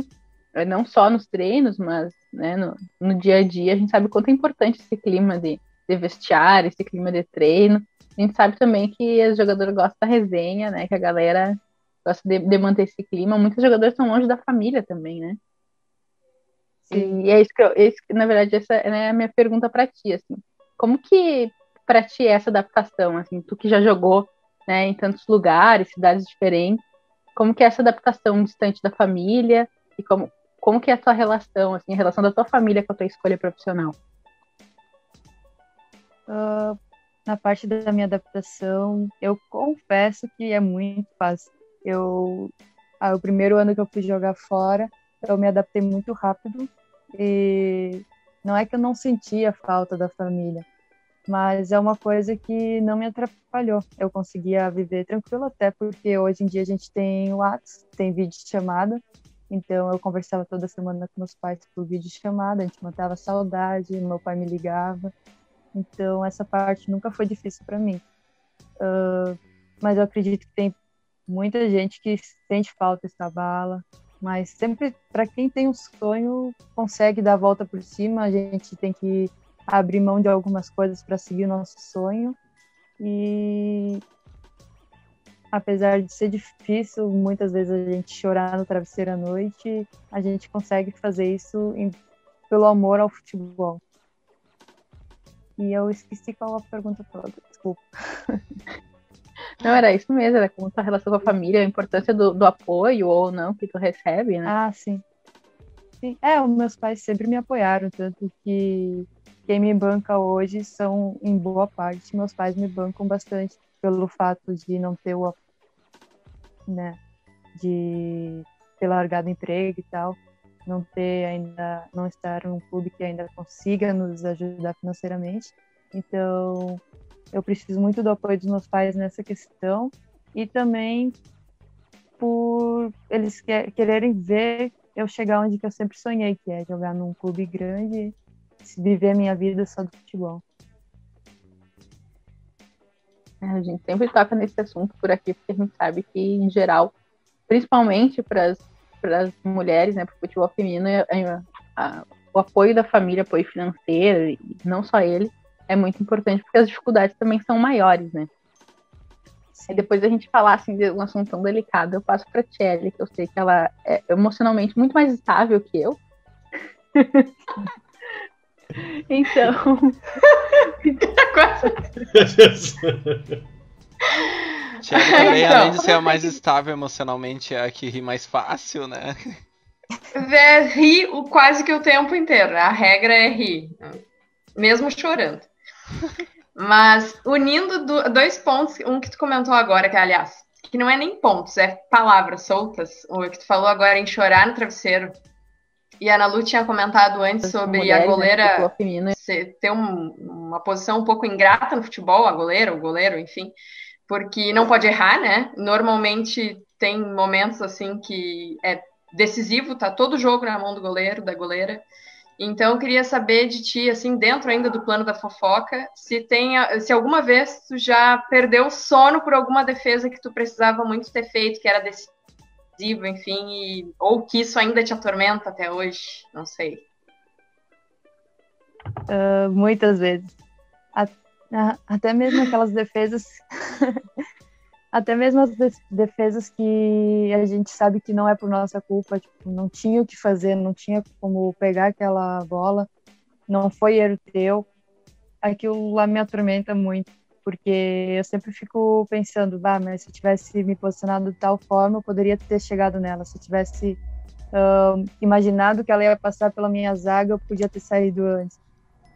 eh, não só nos treinos, mas né, no, no dia a dia, a gente sabe o quanto é importante esse clima de, de vestiário, esse clima de treino. A gente sabe também que os jogadores gostam da resenha, né? Que a galera gosta de, de manter esse clima. Muitos jogadores estão longe da família também, né? E é isso que eu, esse, na verdade, essa é a minha pergunta para ti, assim. Como que para ti é essa adaptação, assim, tu que já jogou, né, em tantos lugares, cidades diferentes, como que é essa adaptação distante da família e como como que é a tua relação, assim, a relação da tua família com a tua escolha profissional? Ah, na parte da minha adaptação, eu confesso que é muito fácil. Eu, ah, o primeiro ano que eu fui jogar fora, eu me adaptei muito rápido e não é que eu não sentia falta da família, mas é uma coisa que não me atrapalhou. Eu conseguia viver tranquilo até porque hoje em dia a gente tem WhatsApp, tem vídeo chamada, então eu conversava toda semana com meus pais por vídeo chamada, a gente matava saudade, meu pai me ligava. Então, essa parte nunca foi difícil para mim. Uh, mas eu acredito que tem muita gente que sente falta dessa bala. Mas sempre, para quem tem um sonho, consegue dar a volta por cima. A gente tem que abrir mão de algumas coisas para seguir o nosso sonho. E apesar de ser difícil, muitas vezes a gente chorar no travesseiro à noite, a gente consegue fazer isso em, pelo amor ao futebol. E eu esqueci qual a pergunta toda, desculpa. (laughs) Não, era isso mesmo, era como tua relação com a família, a importância do, do apoio ou não que tu recebe, né? Ah, sim. sim. É, os meus pais sempre me apoiaram, tanto que quem me banca hoje são, em boa parte, meus pais me bancam bastante pelo fato de não ter o né, de ter largado emprego e tal, não ter ainda, não estar num clube que ainda consiga nos ajudar financeiramente. Então, eu preciso muito do apoio dos meus pais nessa questão e também por eles que, quererem ver eu chegar onde eu sempre sonhei, que é jogar num clube grande, viver a minha vida só do futebol. É, a gente sempre toca nesse assunto por aqui, porque a gente sabe que, em geral, principalmente para as mulheres, né, para o futebol feminino, é, é, a, o apoio da família, apoio financeiro, e não só ele, é muito importante, porque as dificuldades também são maiores, né? E depois a gente falar assim, de um assunto tão delicado, eu passo para a Tchelle, que eu sei que ela é emocionalmente muito mais estável que eu. (laughs) então. Thiago (laughs) também, Então. além de ser a mais estável emocionalmente, é a que ri mais fácil, né? Vé, ri o quase que o tempo inteiro. A regra é rir, mesmo chorando. Mas unindo do- dois pontos, um que tu comentou agora, que aliás, que não é nem pontos, é palavras soltas, o que tu falou agora em chorar no travesseiro. E a Ana Lu tinha comentado antes sobre mulheres, a né, goleira ser- ter um- uma posição um pouco ingrata no futebol, a goleira, o goleiro, enfim, porque não pode errar, né? Normalmente tem momentos assim que é decisivo, tá todo jogo na mão do goleiro, da goleira. Então eu queria saber de ti, assim, dentro ainda do plano da fofoca, se tem, se alguma vez tu já perdeu o sono por alguma defesa que tu precisava muito ter feito, que era decisivo, enfim, e- ou que isso ainda te atormenta até hoje, não sei. Ah, muitas vezes. Até mesmo aquelas defesas. (laughs) até mesmo as de- defesas que a gente sabe que não é por nossa culpa, tipo, não tinha o que fazer, não tinha como pegar aquela bola, não foi erro teu. Aquilo lá me atormenta muito, porque eu sempre fico pensando, bah, mas se eu tivesse me posicionado de tal forma, eu poderia ter chegado nela. Se eu tivesse ah, imaginado que ela ia passar pela minha zaga, eu podia ter saído antes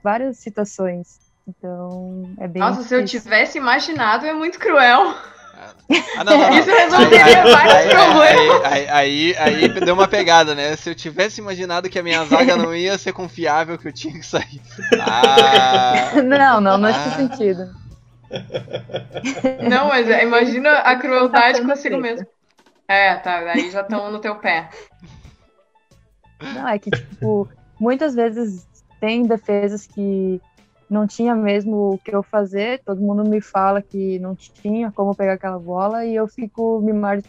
várias situações. Então, é bem Nossa, se eu difícil. tivesse imaginado, é muito cruel. Ah, não, não, não. Isso resolveria vários Aí, problemas. aí, aí, aí, aí deu uma pegada, né? Se eu tivesse imaginado que a minha zaga não ia ser confiável, que eu tinha que sair. Ah, Não, não, nesse Ah. sentido. Não, mas é, imagina a crueldade Passando consigo mesmo. É, tá, aí já estão no teu pé. Não, é que, tipo, muitas vezes tem defesas que não tinha mesmo o que eu fazer, todo mundo me fala que não tinha como pegar aquela bola e eu fico me mar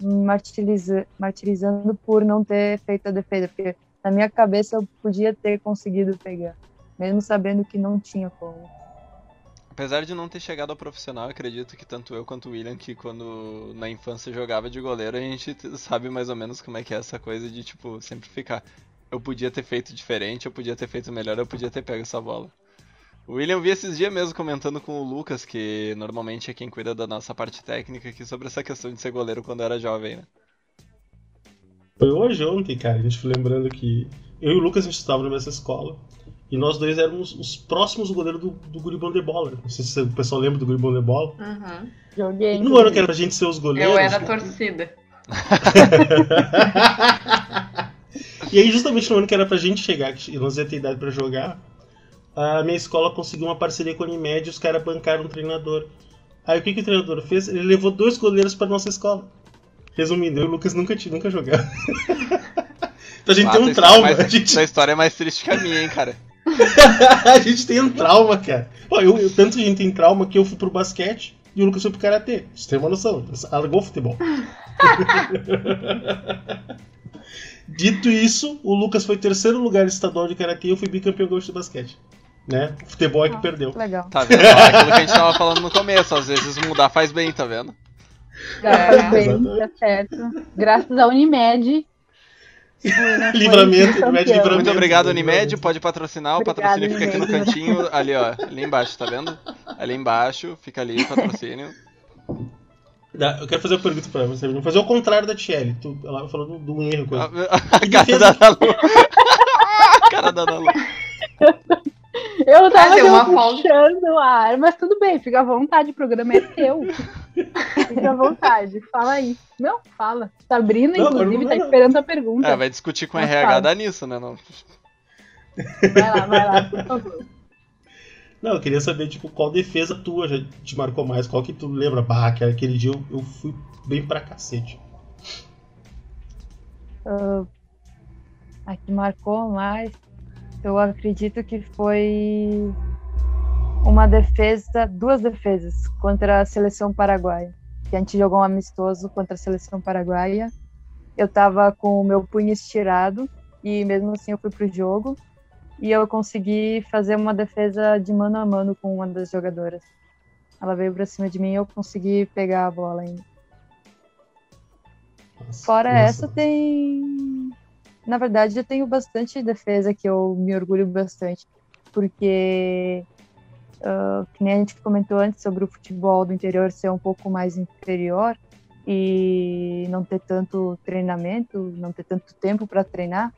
martiriza martirizando por não ter feito a defesa, porque na minha cabeça eu podia ter conseguido pegar, mesmo sabendo que não tinha como. apesar de não ter chegado ao profissional, acredito que tanto eu quanto o William, que quando na infância jogava de goleiro, a gente sabe mais ou menos como é que é essa coisa de, tipo, sempre ficar. Eu podia ter feito diferente, eu podia ter feito melhor, eu podia ter pego essa bola. O William vi esses dias mesmo comentando com o Lucas, que normalmente é quem cuida da nossa parte técnica aqui, sobre essa questão de ser goleiro quando era jovem, né? Foi hoje ontem, cara, a gente foi lembrando que eu e o Lucas a gente estava na mesma escola. E nós dois éramos os próximos goleiros do, do Guribão de Bola. Não sei se o pessoal lembra do Guribão de Bola. Uhum. Joguei. E no ano que era pra gente ser os goleiros. Eu era a torcida. (laughs) E aí, justamente no ano que era pra gente chegar, que nós ia ter idade pra jogar, a minha escola conseguiu uma parceria com a Unimed e os caras bancaram um treinador. Aí o que, que o treinador fez? Ele levou dois goleiros pra nossa escola. Resumindo, eu e o Lucas nunca, nunca jogaram. (laughs) então a gente Ah, tem essa um é trauma. mais- A gente, Essa história é mais triste que a minha, hein, cara. (laughs) a gente tem um trauma, cara. Pô, eu, eu- tanto a gente tem trauma que eu fui pro basquete e o Lucas foi pro karatê. Você tem uma noção? Largou o futebol. (laughs) Dito isso, o Lucas foi terceiro lugar estadual de karatê e eu fui bicampeão gaúcho de basquete. Né? O futebol é que perdeu. Legal. Tá vendo? Ó, Aquilo que a gente tava falando no começo, às vezes mudar faz bem, tá vendo? É, faz bem, tá certo. Graças à Unimed. (laughs) Livramento. Unimed Livramento. Muito obrigado, Unimed. Pode patrocinar. O patrocínio fica aqui no Unimed. cantinho, ali, ó. Ali embaixo, tá vendo? Ali embaixo, fica ali o patrocínio. Eu quero fazer uma pergunta pra você. Vou fazer o contrário da Thierry. Tu, ela falou de um erro. A, Coisa. (laughs) a (laughs) cara da Ana Lu. A cara da Ana Lu. Eu tava deu uma puxando o ar, mas tudo bem, fica à vontade, o programa é teu. fica à vontade, fala aí. Não, fala. Sabrina, Não, inclusive, não, tá não. esperando a pergunta. É, vai discutir com o RH fala. da Nissa, né? Não. Vai lá, vai lá, por favor. Não, eu queria saber, tipo, qual defesa tua já te marcou mais? Qual que tu lembra? Bah, que aquele dia eu, eu fui bem pra cacete. A que marcou mais, eu acredito que foi uma defesa, duas defesas contra a seleção paraguaia. Que a gente jogou um amistoso contra a seleção paraguaia. Eu tava com o meu punho estirado e mesmo assim eu fui pro jogo e eu consegui fazer uma defesa de mano a mano com uma das jogadoras. Ela veio pra cima de mim e eu consegui pegar a bola ainda. Nossa, Fora nossa. essa, tem. Na verdade, eu tenho bastante defesa que eu me orgulho bastante. Porque, ah, que nem a gente comentou antes sobre o futebol do interior ser um pouco mais inferior e não ter tanto treinamento, não ter tanto tempo para treinar,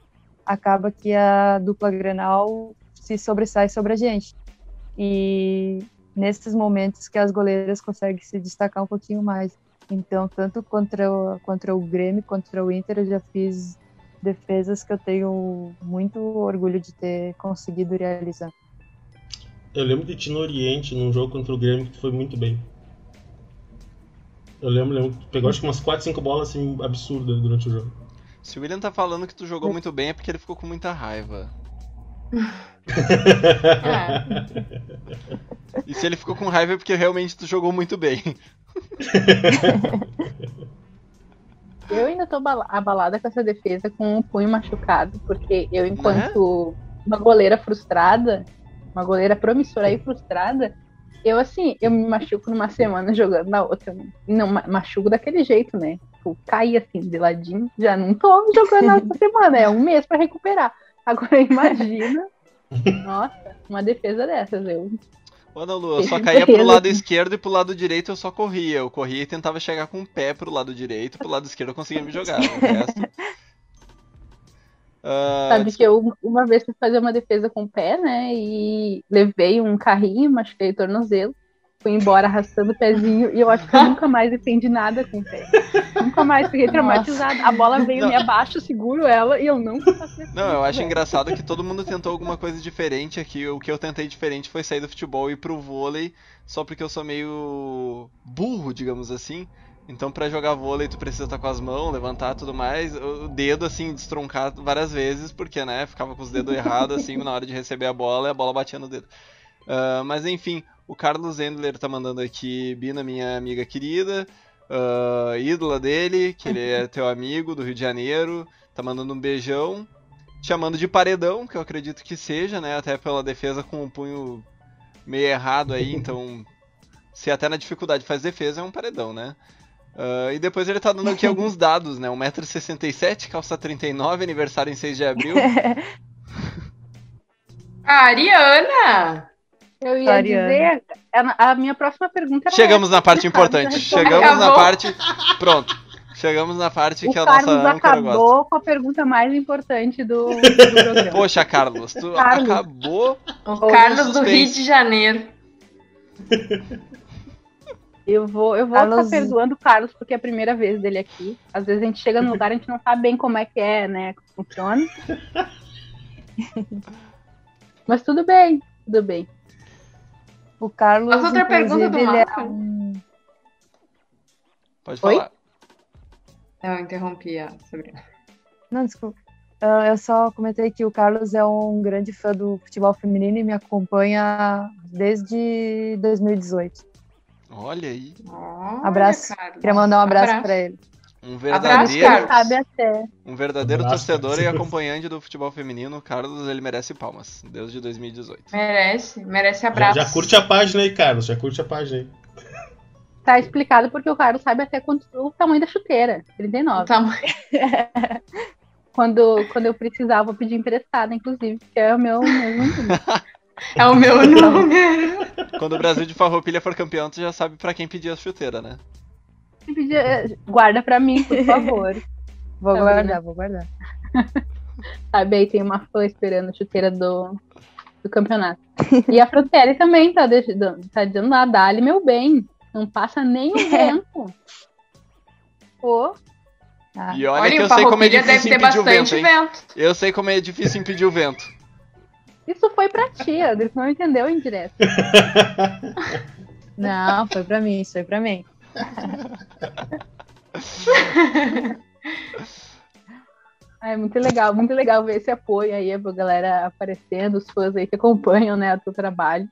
acaba que a dupla Grenal se sobressai sobre a gente. E nesses momentos que as goleiras conseguem se destacar um pouquinho mais. Então, tanto contra o, contra o Grêmio, contra o Inter, eu já fiz defesas que eu tenho muito orgulho de ter conseguido realizar. Eu lembro de ti no Oriente, num jogo contra o Grêmio, que tu foi muito bem. Eu lembro, lembro que tu pegou acho que umas 4, 5 bolas assim, absurdas durante o jogo. Se o William tá falando que tu jogou muito bem é porque ele ficou com muita raiva. É. (laughs) E se ele ficou com raiva é porque realmente tu jogou muito bem. (laughs) Eu ainda tô bala- abalada com essa defesa com o punho machucado, porque eu, enquanto uma goleira frustrada, uma goleira promissora e frustrada, eu assim, eu me machuco numa semana jogando na outra. Não, ma- machuco daquele jeito, né? Tipo, caí assim, de ladinho, já não tô jogando nessa (laughs) semana, é um mês pra recuperar. Agora imagina, (laughs) nossa, uma defesa dessas, eu Ô, Ana Lu, eu só (laughs) caía pro lado esquerdo e pro lado direito eu só corria. Eu corria e tentava chegar com o pé pro lado direito, pro lado esquerdo eu conseguia me jogar. O resto... Uh, (laughs) Sabe que eu uma vez fui fazer uma defesa com o pé, né? E levei um carrinho, machuquei o tornozelo. Fui embora arrastando o pezinho e eu acho que eu nunca mais defendi nada com o pé. nunca mais fiquei traumatizada. A bola veio Não. me abaixo, seguro ela e eu não isso. Não, eu acho engraçado que todo mundo tentou alguma coisa diferente aqui. O que eu tentei diferente foi sair do futebol e ir pro vôlei, só porque eu sou meio burro, digamos assim. Então pra jogar vôlei tu precisa estar com as mãos, levantar tudo mais. O dedo assim destroncar várias vezes, porque né, ficava com os dedos errados assim na hora de receber a bola e a bola batia no dedo. Ah, mas enfim, o Carlos Endler tá mandando aqui, Bina, minha amiga querida, ah, ídola dele, que ele é teu (laughs) amigo do Rio de Janeiro, tá mandando um beijão, chamando de paredão, que eu acredito que seja, né? Até pela defesa com o punho meio errado aí, (laughs) então se até na dificuldade faz defesa, é um paredão, né? Ah, e depois ele tá dando aqui (laughs) alguns dados, né? 1,67m, calça 39, aniversário em 6 de abril. A Ariana! Eu ia Ariana. dizer, a, a minha próxima pergunta era Chegamos na parte essa, importante. (laughs) Chegamos na Acabou. parte. Pronto. Chegamos na parte O que a Carlos nossa âncora gosta. acabou com a pergunta mais importante do, do programa. Poxa, Carlos, tu Carlos. acabou. O Carlos do Rio de Janeiro. Eu vou, eu vou Carlos- ficar perdoando o Carlos porque é a primeira vez dele aqui. Às vezes a gente chega no lugar e a gente não sabe bem como é que é, né? Como funciona. (laughs) Mas tudo bem, tudo bem. O Carlos. Faz outra pergunta do ele é Marco. um- Pode Oi? falar. Eu interrompi a Sabrina. Não, desculpa. Eu só comentei que o Carlos é um grande fã do futebol feminino e me acompanha desde 2018. Olha aí. Olha, Abraço. Carlos. Queria mandar um abraço, Abraço. pra ele. Um verdadeiro, um verdadeiro Abraço, torcedor Carlos. e acompanhante do futebol feminino. Carlos, ele merece palmas. Desde 2018. Merece, merece Já, abraço. já curte a página aí, Carlos. Já curte a página aí. Tá explicado porque o Carlos sabe até quanto o tamanho da chuteira. 39. O tamanho. (laughs) Quando, quando eu precisar, eu vou pedir emprestada, inclusive, que é o meu mesmo número. (laughs) É o meu número. Quando o Brasil de Farroupilha for campeão, tu já sabe pra quem pedir a chuteira, né? Pedir, eh, Guarda pra mim, por favor. (laughs) Vou Tá guardar, vou guardar. (laughs) Sabe, aí tem uma fã esperando a chuteira do, do campeonato. E a Frutelli também tá, deixando, tá dizendo lá, dá-lhe meu bem. Não passa nem (laughs) o vento. Pô, Ah, E olha, Olha, que eu sei como é difícil ter impedir o vento, vento. Eu sei como é difícil impedir o vento. isso foi pra ti, André, não entendeu indireto. Não, foi pra mim, isso foi pra mim. (laughs) É muito legal, muito legal ver esse apoio aí, a galera aparecendo, os fãs aí que acompanham, né, o teu trabalho.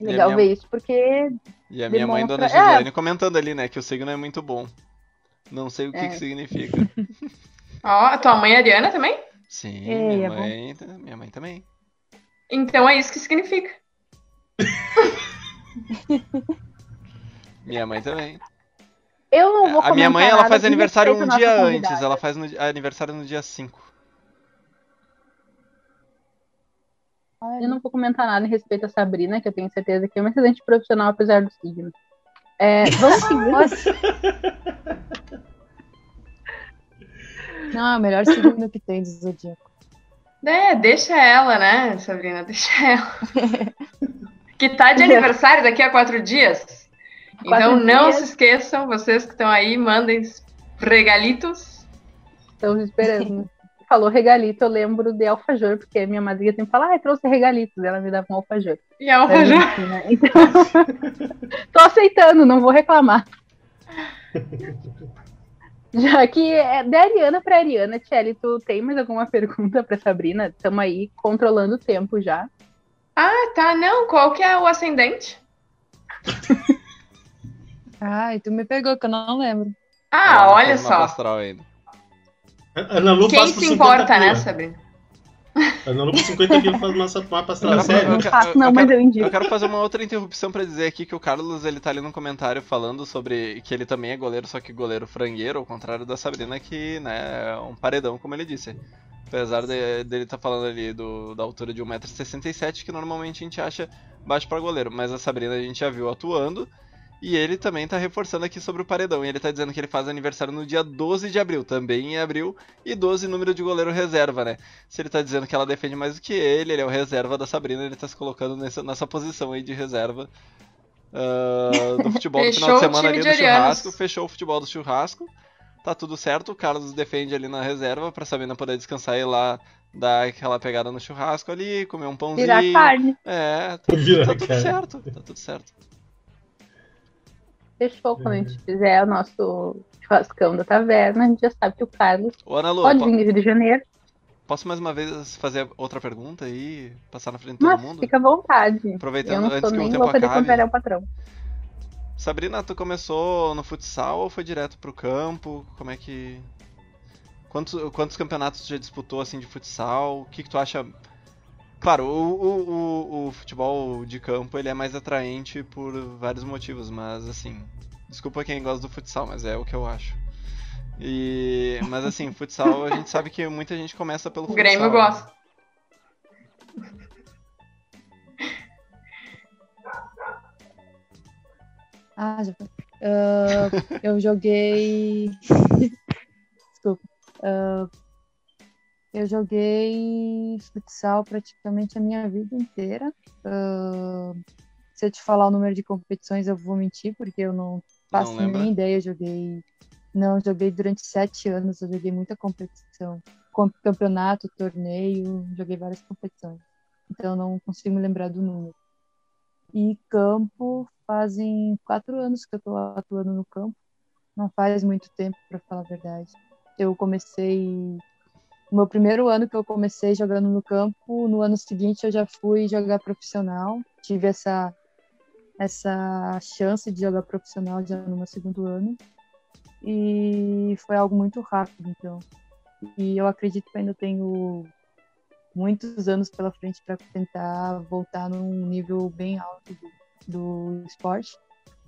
Legal minha- ver isso, porque E a minha mãe, Demonstra- Dona Gislaine, comentando ali, né, que o signo é muito bom. Não sei o que, É. que significa. (laughs) Ó, a tua mãe é Ariana também? Sim, Ei, minha é mãe, minha mãe também. Então é isso que significa. (laughs) Minha mãe também. eu não vou A minha mãe, ela faz de aniversário um dia antes. Ela faz no aniversário no dia 5. Eu não vou comentar nada em respeito a Sabrina, que eu tenho certeza que é uma excelente profissional, apesar do signo. É, (laughs) vamos seguir. Nossa. Não, é o melhor signo que tem do Zodíaco. É, deixa ela, né, Sabrina? Deixa ela. (laughs) que tá de (laughs) aniversário daqui a quatro dias. Então não dias. se esqueçam, vocês que estão aí, mandem regalitos. Estamos esperando. (laughs) Falou regalito, eu lembro de alfajor, porque minha madrinha sempre fala, ah, trouxe regalitos, ela me dava um alfajor. E alfajor. bonitinho, né? Então, (laughs) tô aceitando, não vou reclamar. (laughs) Já que é da Ariana pra Ariana, Tchelle, tu tem mais alguma pergunta pra Sabrina? Estamos aí controlando o tempo já. Ah, tá, não. Qual que é o ascendente? Ai, tu me pegou, que eu não lembro. Ah, Ela olha mapa só. Ana Lu Quem passa por se 50 importa, né. Sabrina? Ana Lu por 50 quilos faz massa mapa (laughs) Eu astral. Sério? eu Não quero- faço, não, eu mas eu indico. Eu quero fazer uma outra interrupção pra dizer aqui que o Carlos ele tá ali no comentário falando sobre que ele também é goleiro, só que goleiro frangueiro, ao contrário da Sabrina, que né, é um paredão, como ele disse. Apesar de, dele estar falando ali do, da altura de 1,67m, que normalmente a gente acha baixo pra goleiro. Mas a Sabrina a gente já viu atuando. E ele também tá reforçando aqui sobre o paredão. E ele tá dizendo que ele faz aniversário no dia 12 de abril, também em abril, e 12 número de goleiro reserva, né? Se ele tá dizendo que ela defende mais do que ele, ele é o reserva da Sabrina, ele tá se colocando nessa, nessa posição aí de reserva uh, do futebol do (laughs) final de semana ali do churrasco. Fechou o futebol do churrasco. Tá tudo certo, o Carlos defende ali na reserva pra Sabrina poder descansar e ir lá dar aquela pegada no churrasco ali, comer um pãozinho. Virar carne. É, tá, (laughs) Virar tá tudo carne. certo, tá tudo certo. Fechou quando a gente fizer o nosso churrascão da taverna, a gente já sabe que o Carlos Ô, Ana Lu, pode po- vir de Rio de Janeiro, posso mais uma vez fazer outra pergunta e passar na frente de todo mas mundo? fica à vontade. Eu Aproveitando não antes que o tempo vou poder acabe. contrariar o patrão. Sabrina, tu começou no futsal ou foi direto pro campo? Como é que. Quantos, quantos campeonatos tu já disputou assim de futsal? O que, que tu acha. Claro, o, o, o, o futebol de campo ele é mais atraente por vários motivos, mas assim. Desculpa quem gosta do futsal, mas é o que eu acho. E, mas assim, (laughs) futsal a gente sabe que muita gente começa pelo O futsal. Grêmio gosta. Ah, já foi. Ah, eu joguei. (laughs) Desculpa. Ah, eu joguei futsal praticamente a minha vida inteira. Ah, se eu te falar o número de competições, eu vou mentir, porque eu não faço Não nem ideia. Eu joguei. Não, joguei durante sete anos, eu joguei muita competição. Com- Campeonato, torneio, joguei várias competições. Então não consigo me lembrar do número. E campo fazem quatro anos que eu tô atuando no campo. Não faz muito tempo, para falar a verdade. Eu comecei. Meu primeiro ano que eu comecei jogando no campo, no ano seguinte eu já fui jogar profissional. Tive essa, essa chance de jogar profissional já no meu segundo ano. E foi algo muito rápido, então. E eu acredito que ainda tenho muitos anos pela frente para tentar voltar num nível bem alto do, do esporte.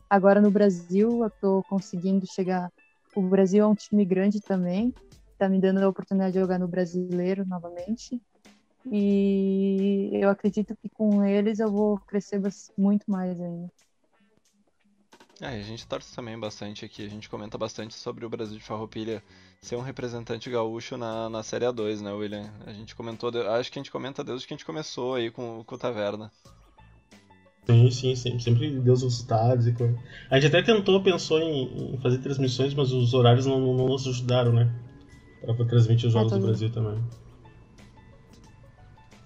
Agora no Brasil, eu estou conseguindo chegar. O Brasil é um time grande também, está me dando a oportunidade de jogar no brasileiro novamente. E eu acredito que com eles eu vou crescer muito mais ainda. É, a gente torce também bastante aqui, a gente comenta bastante sobre o Brasil de Farroupilha ser um representante gaúcho na, na Série A2, né, William? A gente comentou, acho que a gente comenta desde que a gente começou aí com, com o Taverna. Sim, sim, sempre, sempre deu os resultados e coisa. A gente até tentou, pensou em, em fazer transmissões, mas os horários não, não, não nos ajudaram, né? Pra, pra transmitir os jogos do. Brasil também.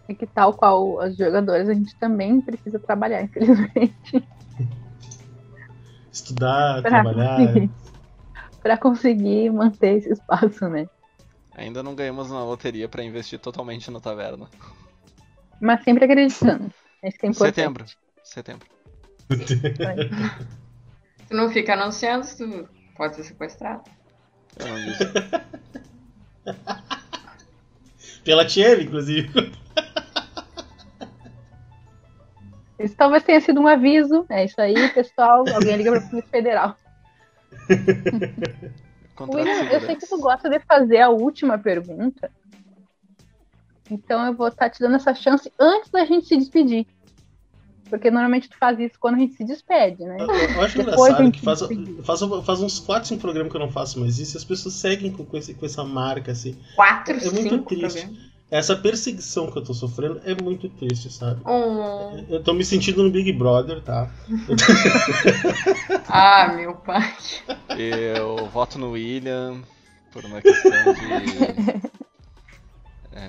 É que tal qual os jogadores, a gente também precisa trabalhar, infelizmente, (laughs) Estudar, Pra trabalhar. conseguir. pra conseguir manter esse espaço, né? Ainda não ganhamos na loteria pra investir totalmente no Taverna. Mas sempre acreditando. Que é importante. Setembro. Setembro. (laughs) Tu não fica anunciando, tu pode ser sequestrado. Eu não disse. (laughs) Pela Thierry, inclusive. Isso talvez tenha sido um aviso. É isso aí, pessoal. Alguém liga pra Polícia Federal. (laughs) William, eu sei que tu gosta de fazer a última pergunta. Então eu vou estar te dando essa chance antes da gente se despedir. Porque normalmente tu faz isso quando a gente se despede, né? Eu, eu acho Depois engraçado que faz, faz, faz uns 4, 5 programas que eu não faço mais isso e as pessoas seguem com, com, esse- com essa marca, assim. Quatro, É muito cinco triste. programas. Essa perseguição que eu tô sofrendo é muito triste, sabe? Um... Eu tô me sentindo no Big Brother, tá? (laughs) Ah, meu pai. Eu voto no William por uma questão de. (laughs)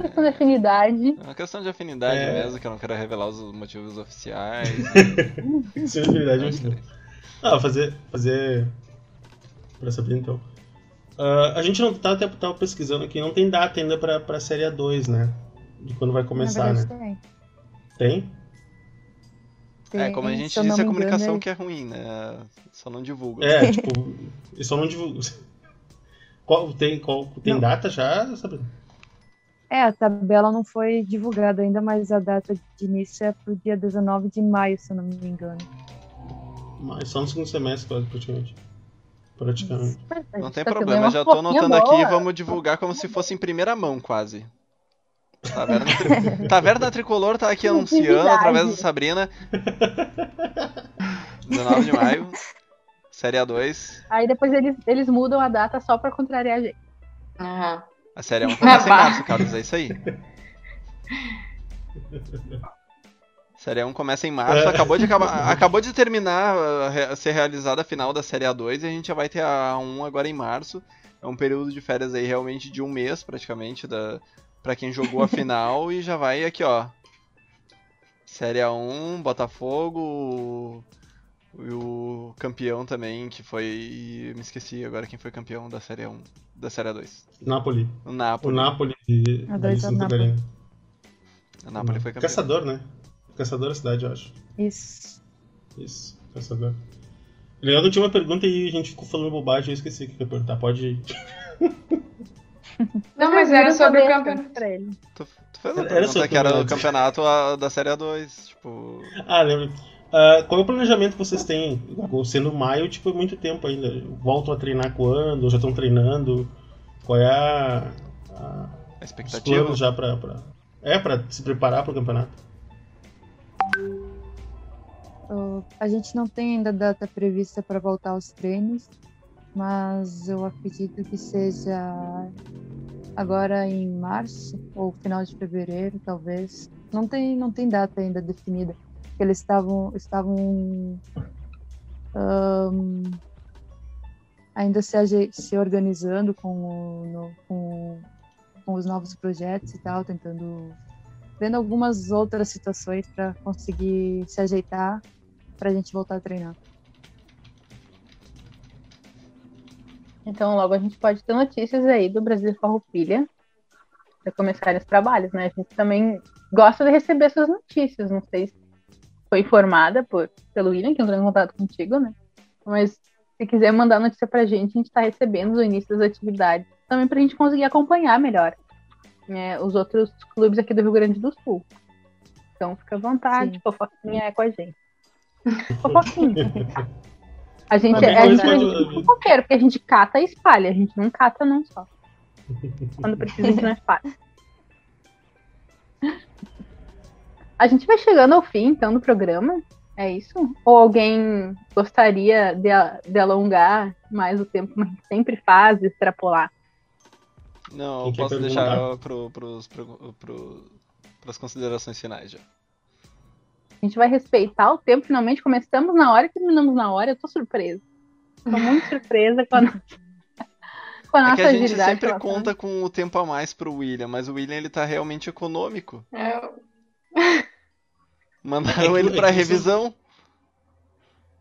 Questão de afinidade. É uma questão de afinidade É. mesmo, que eu não quero revelar os motivos oficiais. (laughs) Sensibilidade é muito bom. Ah, fazer. fazer. Pra saber então. Ah, a gente não tá até tava pesquisando aqui, não tem data ainda pra, pra série A2, né? De quando vai começar, né? Tem? tem. É, como a gente disse, a me engano, comunicação é- que é ruim, né? Só não divulga. É, tipo, só não divulgam. (laughs) Qual, tem qual, tem Não. data já, Sabrina? É, a tabela não foi divulgada ainda, mas a data de início é pro dia 19 de maio, se eu não me engano. Mas só no segundo semestre, quase, praticamente. Praticamente. Não tem tá problema, já tô fofoquinha anotando aqui e vamos divulgar como se fosse em primeira mão, quase. Taverna, (laughs) tri... Taverna Tricolor tá aqui anunciando através da Sabrina. 19 de maio. Série A2. Aí depois eles, eles mudam a data só pra contrariar a gente. Aham. A Série A1 começa em Bah. março, Carlos, é isso aí. Série A1 começa em março, É. acabou de, acabar, acabou de terminar a re- a ser realizada a final da Série A2 e a gente já vai ter a A1 agora em março. É um período de férias aí realmente de um mês praticamente da, pra quem jogou a (laughs) final e já vai aqui ó. Série A1, Botafogo e o campeão também que foi. Me esqueci agora quem foi campeão da Série A1, da Série A2. Napoli. O O Napoli. Napoli de A dois é Santa Napoli. Catarina. O Napoli foi campeão. Caçador, né? Caçador da cidade, eu acho. Isso. Isso, caçador. Eu tinha uma pergunta e a gente ficou falando bobagem, eu esqueci o que eu ia perguntar. Pode. Não, mas era sobre o campeonato. Pra ele. Tu, tu fez a Era pergunta que era o campeonato. a- da Série A2. Tipo. Ah, lembro. Ah, qual é o planejamento que vocês têm? Sendo maio, tipo, é muito tempo ainda. Voltam a treinar quando? Já estão treinando? Qual é a, a- A os expectativa. planos já pra, pra- É, pra se preparar pro campeonato? Uh, a gente não tem ainda data prevista para voltar aos treinos, mas eu acredito que seja agora em março ou final de fevereiro, talvez. Não tem, não tem data ainda definida. Porque Eles estavam estavam ahn, ainda se, se organizando com, o, no- com, com os novos projetos e tal, tentando vendo algumas outras situações para conseguir se ajeitar para a gente voltar a treinar. Então logo a gente pode ter notícias aí do Brasil Farroupilha para começarem os trabalhos, né? A gente também gosta de receber essas notícias. Não sei se foi informada por, pelo William, que entrou em contato contigo, né? Mas se quiser mandar notícia pra gente, a gente está recebendo o início das atividades também para a gente conseguir acompanhar melhor né, os outros clubes aqui do Rio Grande do Sul. Então fica à vontade, Sim. fofoquinha é com a gente. Fofoquinha. A gente, bem a gente, a gente mas- é fofoqueiro, porque a gente cata e espalha, a gente não cata não só. Quando precisa, a gente não espalha. (laughs) A gente vai chegando ao fim, então, do programa. É isso? Ou alguém gostaria de, de alongar mais o tempo, gente sempre faz, extrapolar? Não, eu posso deixar pro, pros, pro, pro, pras considerações finais já. A gente vai respeitar o tempo, finalmente começamos na hora e terminamos na hora. Eu tô surpresa. Tô muito (laughs) surpresa com a nossa, (laughs) com a É nossa que a gente sempre conta com o tempo a mais pro William, mas o William ele tá realmente econômico. É, Mandaram É que- ele é pra isso- revisão.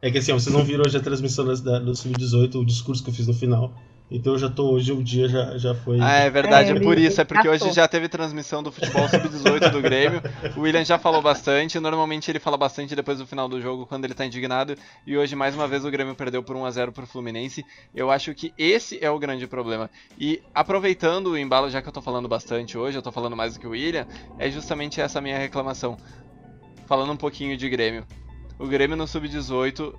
É que assim, ó, vocês não viram hoje a transmissão das- da, do Sub-18, o discurso que eu fiz no final. Então eu já tô, hoje o dia já, já foi. Ah, é verdade, É, é, por isso. É porque hoje já teve transmissão do futebol sub-18 do Grêmio. O William já falou bastante. Normalmente ele fala bastante depois do final do jogo, quando ele tá indignado. E hoje, mais uma vez, o Grêmio perdeu por 1x0 pro Fluminense. Eu acho que esse é o grande problema. E aproveitando o embalo, já que eu tô falando bastante hoje, eu tô falando mais do que o William, é justamente essa minha reclamação. Falando um pouquinho de Grêmio. O Grêmio no sub-18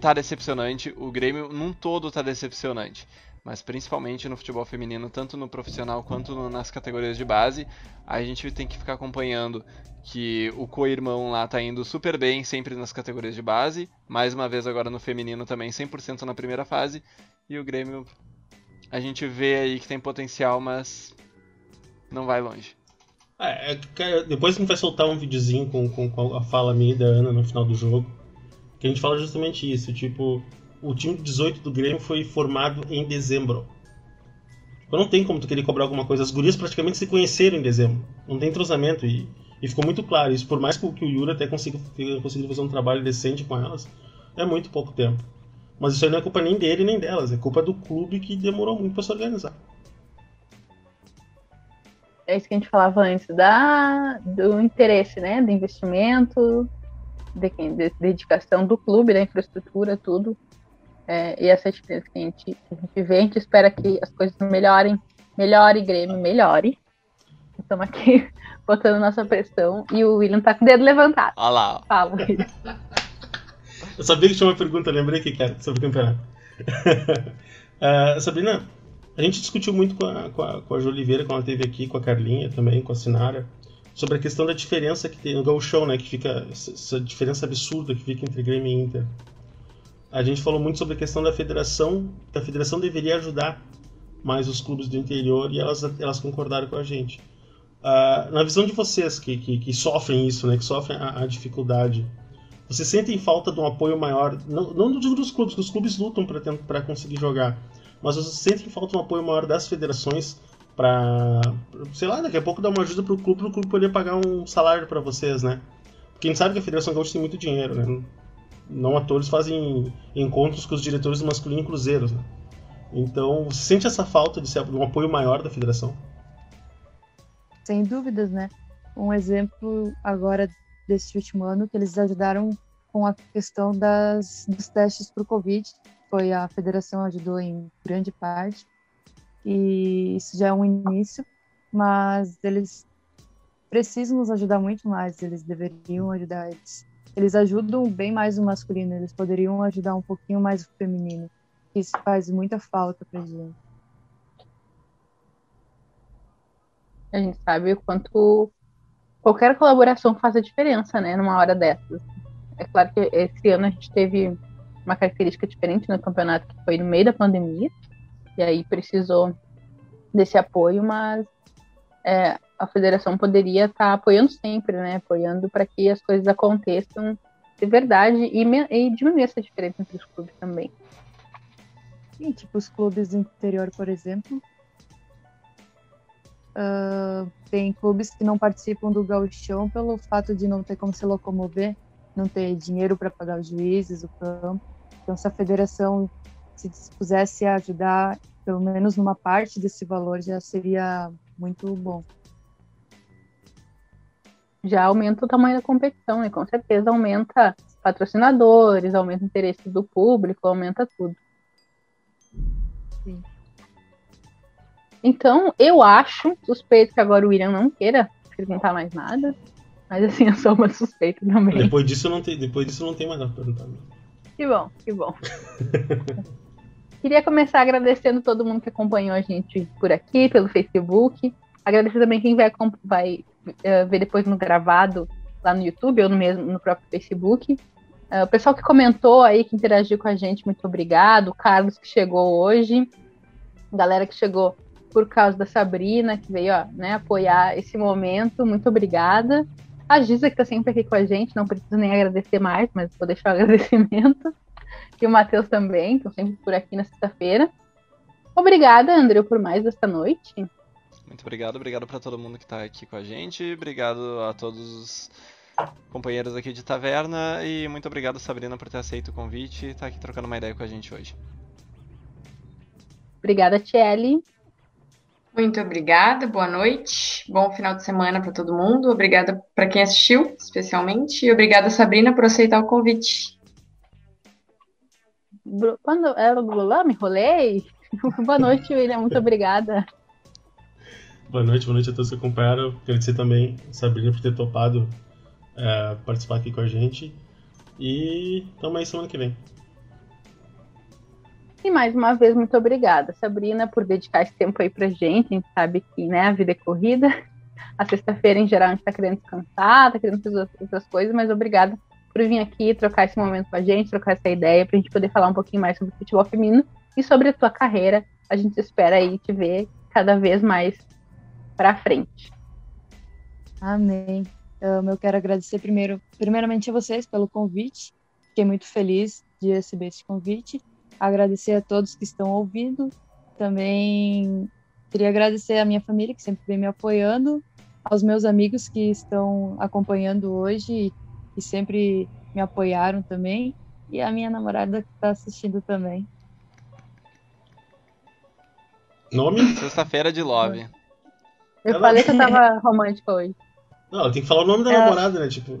tá decepcionante. O Grêmio num todo tá decepcionante mas principalmente no futebol feminino, tanto no profissional quanto no- nas categorias de base, a gente tem que ficar acompanhando que o co-irmão lá tá indo super bem sempre nas categorias de base, mais uma vez agora no feminino também 100% na primeira fase, e o Grêmio a gente vê aí que tem potencial, mas não vai longe. É, é depois a gente vai soltar um videozinho com, com, a fala minha e da Ana no final do jogo. Que a gente fala justamente isso, tipo, o time de 18 do Grêmio foi formado em dezembro. Tipo, não tem como tu querer cobrar alguma coisa. As gurias praticamente se conheceram em dezembro. Não tem entrosamento e, e ficou muito claro isso. Por mais que, o- Yuri até consiga, conseguido fazer um trabalho decente com elas, é muito pouco tempo. Mas isso aí não é culpa nem dele nem delas, é culpa do clube que demorou muito pra se organizar. É isso que a gente falava antes, da, do interesse, né? Do investimento, de, quem- de dedicação do clube, da infraestrutura, tudo. É, e essa diferença que a, gente, a gente vê, a gente espera que as coisas melhorem, melhore, Grêmio, melhore. Estamos aqui (laughs) botando nossa pressão e o William tá com o dedo levantado. Olha lá. Fala, William. Eu sabia que tinha uma pergunta, lembrei que era sobre o campeonato. (laughs) Ah, Sabrina, a gente discutiu muito com a, com, a, com a Ju Oliveira quando ela esteve aqui, com a Carlinha também, com a Sinara, sobre a questão da diferença que tem no gauchão, né? Que fica essa diferença absurda que fica entre Grêmio e Inter. a gente falou muito sobre a questão da federação, que a federação deveria ajudar mais os clubes do interior e elas, elas concordaram com a gente. Uh, na visão de vocês que, que, que, sofrem isso, né, que sofrem a, a, dificuldade, vocês sentem falta de um apoio maior? Não, não digo dos clubes, que os clubes lutam para conseguir jogar, mas vocês sentem falta de um apoio maior das federações para, sei lá, daqui a pouco dar uma ajuda para o clube, o clube poder pagar um salário para vocês, né? Gente sabe que a Federação Gaúcha tem muito dinheiro, né? Não atores fazem encontros com os diretores do masculino em cruzeiros, né? Então, você sente essa falta de um apoio maior da federação? Sem dúvidas, né? Um exemplo agora desse último ano que eles ajudaram com a questão das, dos testes para o Covid. Foi a federação ajudou em grande parte e isso já é um início, mas eles precisam nos ajudar muito mais. Eles deveriam ajudar eles. Eles ajudam bem mais o masculino. Eles poderiam ajudar um pouquinho mais o feminino. Isso faz muita falta pra gente. A gente sabe o quanto qualquer colaboração faz a diferença, né, numa hora dessas. É claro que esse ano a gente teve uma característica diferente no campeonato, que foi no meio da pandemia, e aí precisou desse apoio, mas é, a federação poderia estar tá apoiando sempre, né, apoiando para que as coisas aconteçam de verdade e, e diminuir essa diferença entre os clubes também. Sim, tipo os clubes do interior, por exemplo. Uh, tem clubes que não participam do gauchão pelo fato de não ter como se locomover, não ter dinheiro para pagar os juízes, o campo. Então, se a federação se dispusesse a ajudar, pelo menos numa parte desse valor, já seria muito bom. Já aumenta o tamanho da competição, né? Com certeza aumenta patrocinadores, aumenta o interesse do público, aumenta tudo. Sim. Então, eu acho, suspeito que agora o William não queira perguntar mais nada. Mas assim, (laughs) eu sou uma suspeita também. Depois disso não tem, depois disso não tem mais nada pra perguntar. Que bom, que bom. (laughs) Queria começar agradecendo todo mundo que acompanhou a gente por aqui, pelo Facebook. Agradecer também quem vai, vai uh, ver depois no gravado lá no YouTube ou no mesmo no próprio Facebook. Uh, o pessoal que comentou aí, que interagiu com a gente, muito obrigado. O Carlos que chegou hoje. Galera que chegou por causa da Sabrina, que veio ó, né, apoiar esse momento. Muito obrigada. A Giza, que está sempre aqui com a gente, não preciso nem agradecer mais, mas vou deixar o (laughs) agradecimento. E o Matheus também, que estão sempre por aqui na sexta-feira. Obrigada, André, por mais esta noite. Muito obrigado, obrigado para todo mundo que está aqui com a gente. Obrigado a todos os companheiros aqui de taverna e muito obrigado, Sabrina, por ter aceito o convite e estar tá aqui trocando uma ideia com a gente hoje. Obrigada, Tiele. Muito obrigada, boa noite, bom final de semana para todo mundo. Obrigada para quem assistiu, especialmente, e obrigada, Sabrina, por aceitar o convite. Quando era lá, me enrolei. (laughs) boa noite, William, muito obrigada. Boa noite, boa noite a todos que acompanharam. Agradecer também a Sabrina por ter topado é, participar aqui com a gente. E tamo aí semana que vem. E mais uma vez, muito obrigada, Sabrina, por dedicar esse tempo aí pra gente. A gente sabe que né, a vida é corrida. A sexta-feira, em geral, a gente tá querendo descansar, tá querendo fazer outras coisas, mas obrigada por vir aqui trocar esse momento com a gente, trocar essa ideia, pra gente poder falar um pouquinho mais sobre futebol feminino e sobre a tua carreira. A gente espera aí te ver cada vez mais pra frente. Amém. Eu quero agradecer primeiro, primeiramente a vocês pelo convite. Fiquei muito feliz de receber esse convite. Agradecer a todos que estão ouvindo. Também queria agradecer a minha família que sempre vem me apoiando, aos meus amigos que estão acompanhando hoje e sempre me apoiaram também, e a minha namorada que está assistindo também. Nome? Sexta-feira de Love. Eu Ela... falei que eu tava romântica hoje. Não, tem que falar o nome da Ela... namorada, né? Tipo.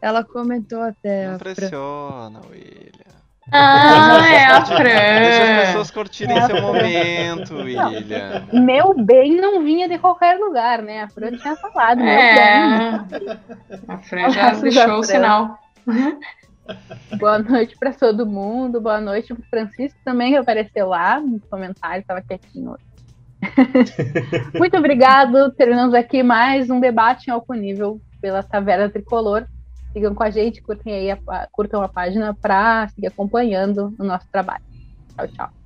Ela comentou até. Não pressiona, William. Ah, é a Fran. Deixa as pessoas curtirem é seu momento, William. Meu bem não vinha de qualquer lugar, né? A Fran tinha falado, meu é. bem. A Fran já deixou o sinal. Boa noite para todo mundo. Boa noite pro Francisco também, que apareceu lá nos comentários, estava quietinho hoje. (laughs) Muito obrigado. Terminamos aqui mais um debate em alto nível pela Taverna Tricolor. Sigam com a gente, curtem aí a, curtam a página para seguir acompanhando o nosso trabalho. Tchau, tchau.